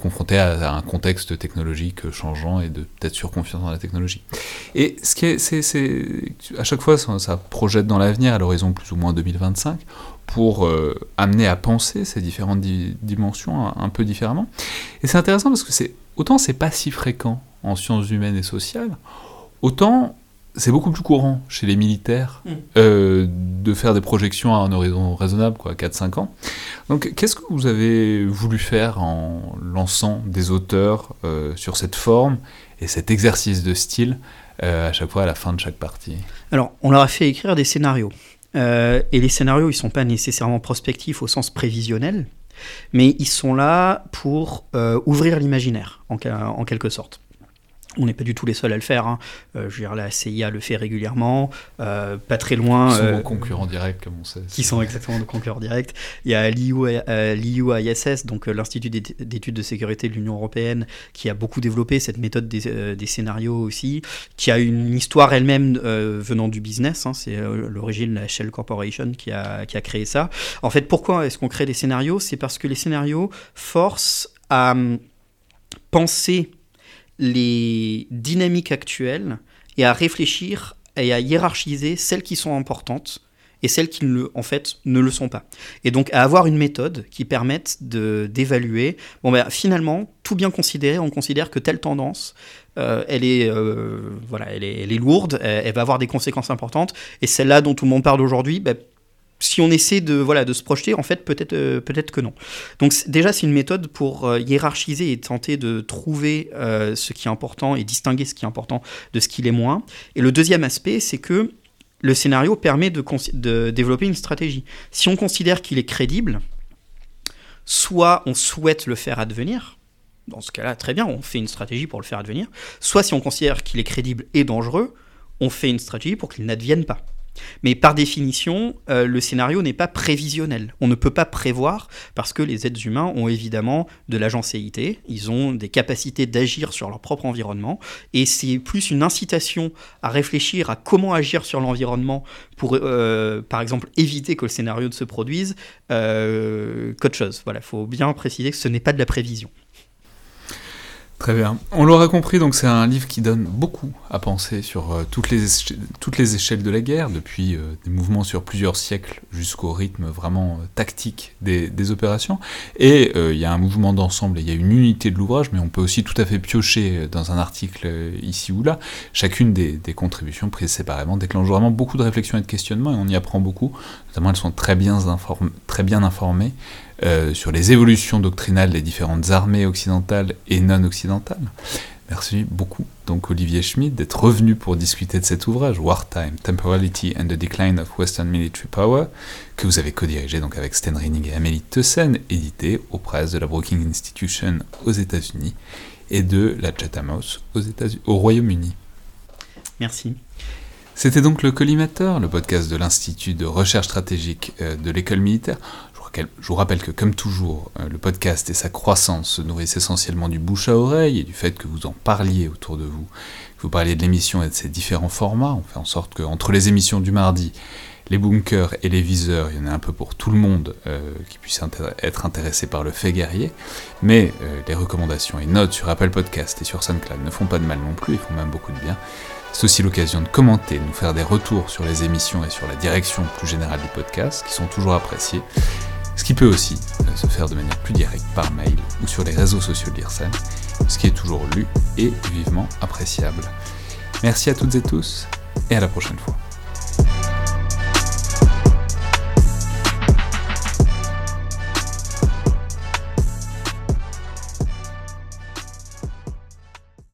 confronté à, un contexte technologique changeant et de peut-être surconfiance dans la technologie. Et ce qui est, c'est, à chaque fois, ça, projette dans l'avenir, à l'horizon plus ou moins 2025, pour euh, amener à penser ces différentes di- dimensions un, un peu différemment. Et c'est intéressant parce que c'est autant c'est pas si fréquent en sciences humaines et sociales, autant c'est beaucoup plus courant chez les militaires Mm. euh, de faire des projections à un horizon raisonnable, quoi, 4-5 ans. Donc, qu'est-ce que vous avez voulu faire en lançant des auteurs euh, sur cette forme et cet exercice de style euh, à chaque fois à la fin de chaque partie? Alors, on leur a fait écrire des scénarios. Et les scénarios, ils sont pas nécessairement prospectifs au sens prévisionnel, mais ils sont là pour ouvrir l'imaginaire, en quelque sorte. On n'est pas du tout les seuls à le faire. hein. Euh, je veux dire, la CIA le fait régulièrement. euh, pas très loin. Ils sont euh, vos concurrents directs, comme on sait. qui sont exactement nos concurrents directs. Il y a l'IU, l'IUISS, donc l'Institut d'é- d'études de sécurité de l'Union européenne, qui a beaucoup développé cette méthode des, des scénarios aussi, qui a une histoire elle-même venant du business. hein. c'est l'origine de la Shell Corporation qui a, qui a créé ça. En fait, pourquoi est-ce qu'on crée des scénarios? C'est parce que les scénarios forcent à hum, penser les dynamiques actuelles et à réfléchir et à hiérarchiser celles qui sont importantes et celles qui en fait ne le sont pas. Et donc à avoir une méthode qui permette d'évaluer. Bon ben finalement tout bien considéré, on considère que telle tendance, euh, elle est euh, voilà, elle est, lourde, elle, elle va avoir des conséquences importantes. Et celle-là dont tout le monde parle aujourd'hui, ben, si on essaie de voilà de se projeter, en fait peut-être euh, peut-être que non. Donc déjà c'est une méthode pour euh, hiérarchiser et tenter de trouver euh, ce qui est important et distinguer ce qui est important de ce qui l'est moins. Et le deuxième aspect, c'est que le scénario permet de, de développer une stratégie. Si on considère qu'il est crédible, soit on souhaite le faire advenir, dans ce cas-là, très bien, on fait une stratégie pour le faire advenir, soit si on considère qu'il est crédible et dangereux, on fait une stratégie pour qu'il n'advienne pas. Mais par définition, euh, le scénario n'est pas prévisionnel. On ne peut pas prévoir parce que les êtres humains ont évidemment de l'agencéité, ils ont des capacités d'agir sur leur propre environnement, et c'est plus une incitation à réfléchir à comment agir sur l'environnement pour, euh, par exemple, éviter que le scénario ne se produise euh, qu'autre chose. Voilà, il faut bien préciser que ce n'est pas de la prévision. Très bien. On l'aura compris, donc c'est un livre qui donne beaucoup à penser sur euh, toutes, les toutes les échelles de la guerre, depuis euh, des mouvements sur plusieurs siècles jusqu'au rythme vraiment euh, tactique des, des opérations. Et il y a un mouvement d'ensemble il y a une unité de l'ouvrage, mais on peut aussi tout à fait piocher dans un article ici ou là. Chacune des, des contributions prises séparément déclenche vraiment beaucoup de réflexions et de questionnements, et on y apprend beaucoup. Notamment, elles sont très bien, très bien informées euh, sur les évolutions doctrinales des différentes armées occidentales et non occidentales. Merci beaucoup, donc Olivier Schmidt, d'être revenu pour discuter de cet ouvrage, Wartime, Temporality and the Decline of Western Military Power, que vous avez co-dirigé donc avec Sten Rinning et Amélie Thyssen, édité aux presses de la Brookings Institution aux États-Unis, et de la Chatham House aux au Royaume-Uni. Merci. C'était donc le Collimateur, le podcast de l'Institut de recherche stratégique euh, de l'école militaire. Je vous rappelle- que, comme toujours, euh, le podcast et sa croissance se nourrissent essentiellement du bouche à oreille et du fait que vous en parliez autour de vous, que vous parliez de l'émission et de ses différents formats. On fait en sorte qu'entre les émissions du mardi, les bunkers et les viseurs, il y en a un peu pour tout le monde euh, qui puisse être intéressé par le fait guerrier. Mais euh, les recommandations et notes sur Apple Podcast et sur SoundCloud ne font pas de mal non plus, ils font même beaucoup de bien. C'est aussi l'occasion de commenter, de nous faire des retours sur les émissions et sur la direction plus générale du podcast, qui sont toujours appréciés. Ce qui peut aussi euh, se faire de manière plus directe par mail ou sur les réseaux sociaux de ce qui est toujours lu et vivement appréciable. Merci à toutes et tous, et à la prochaine fois.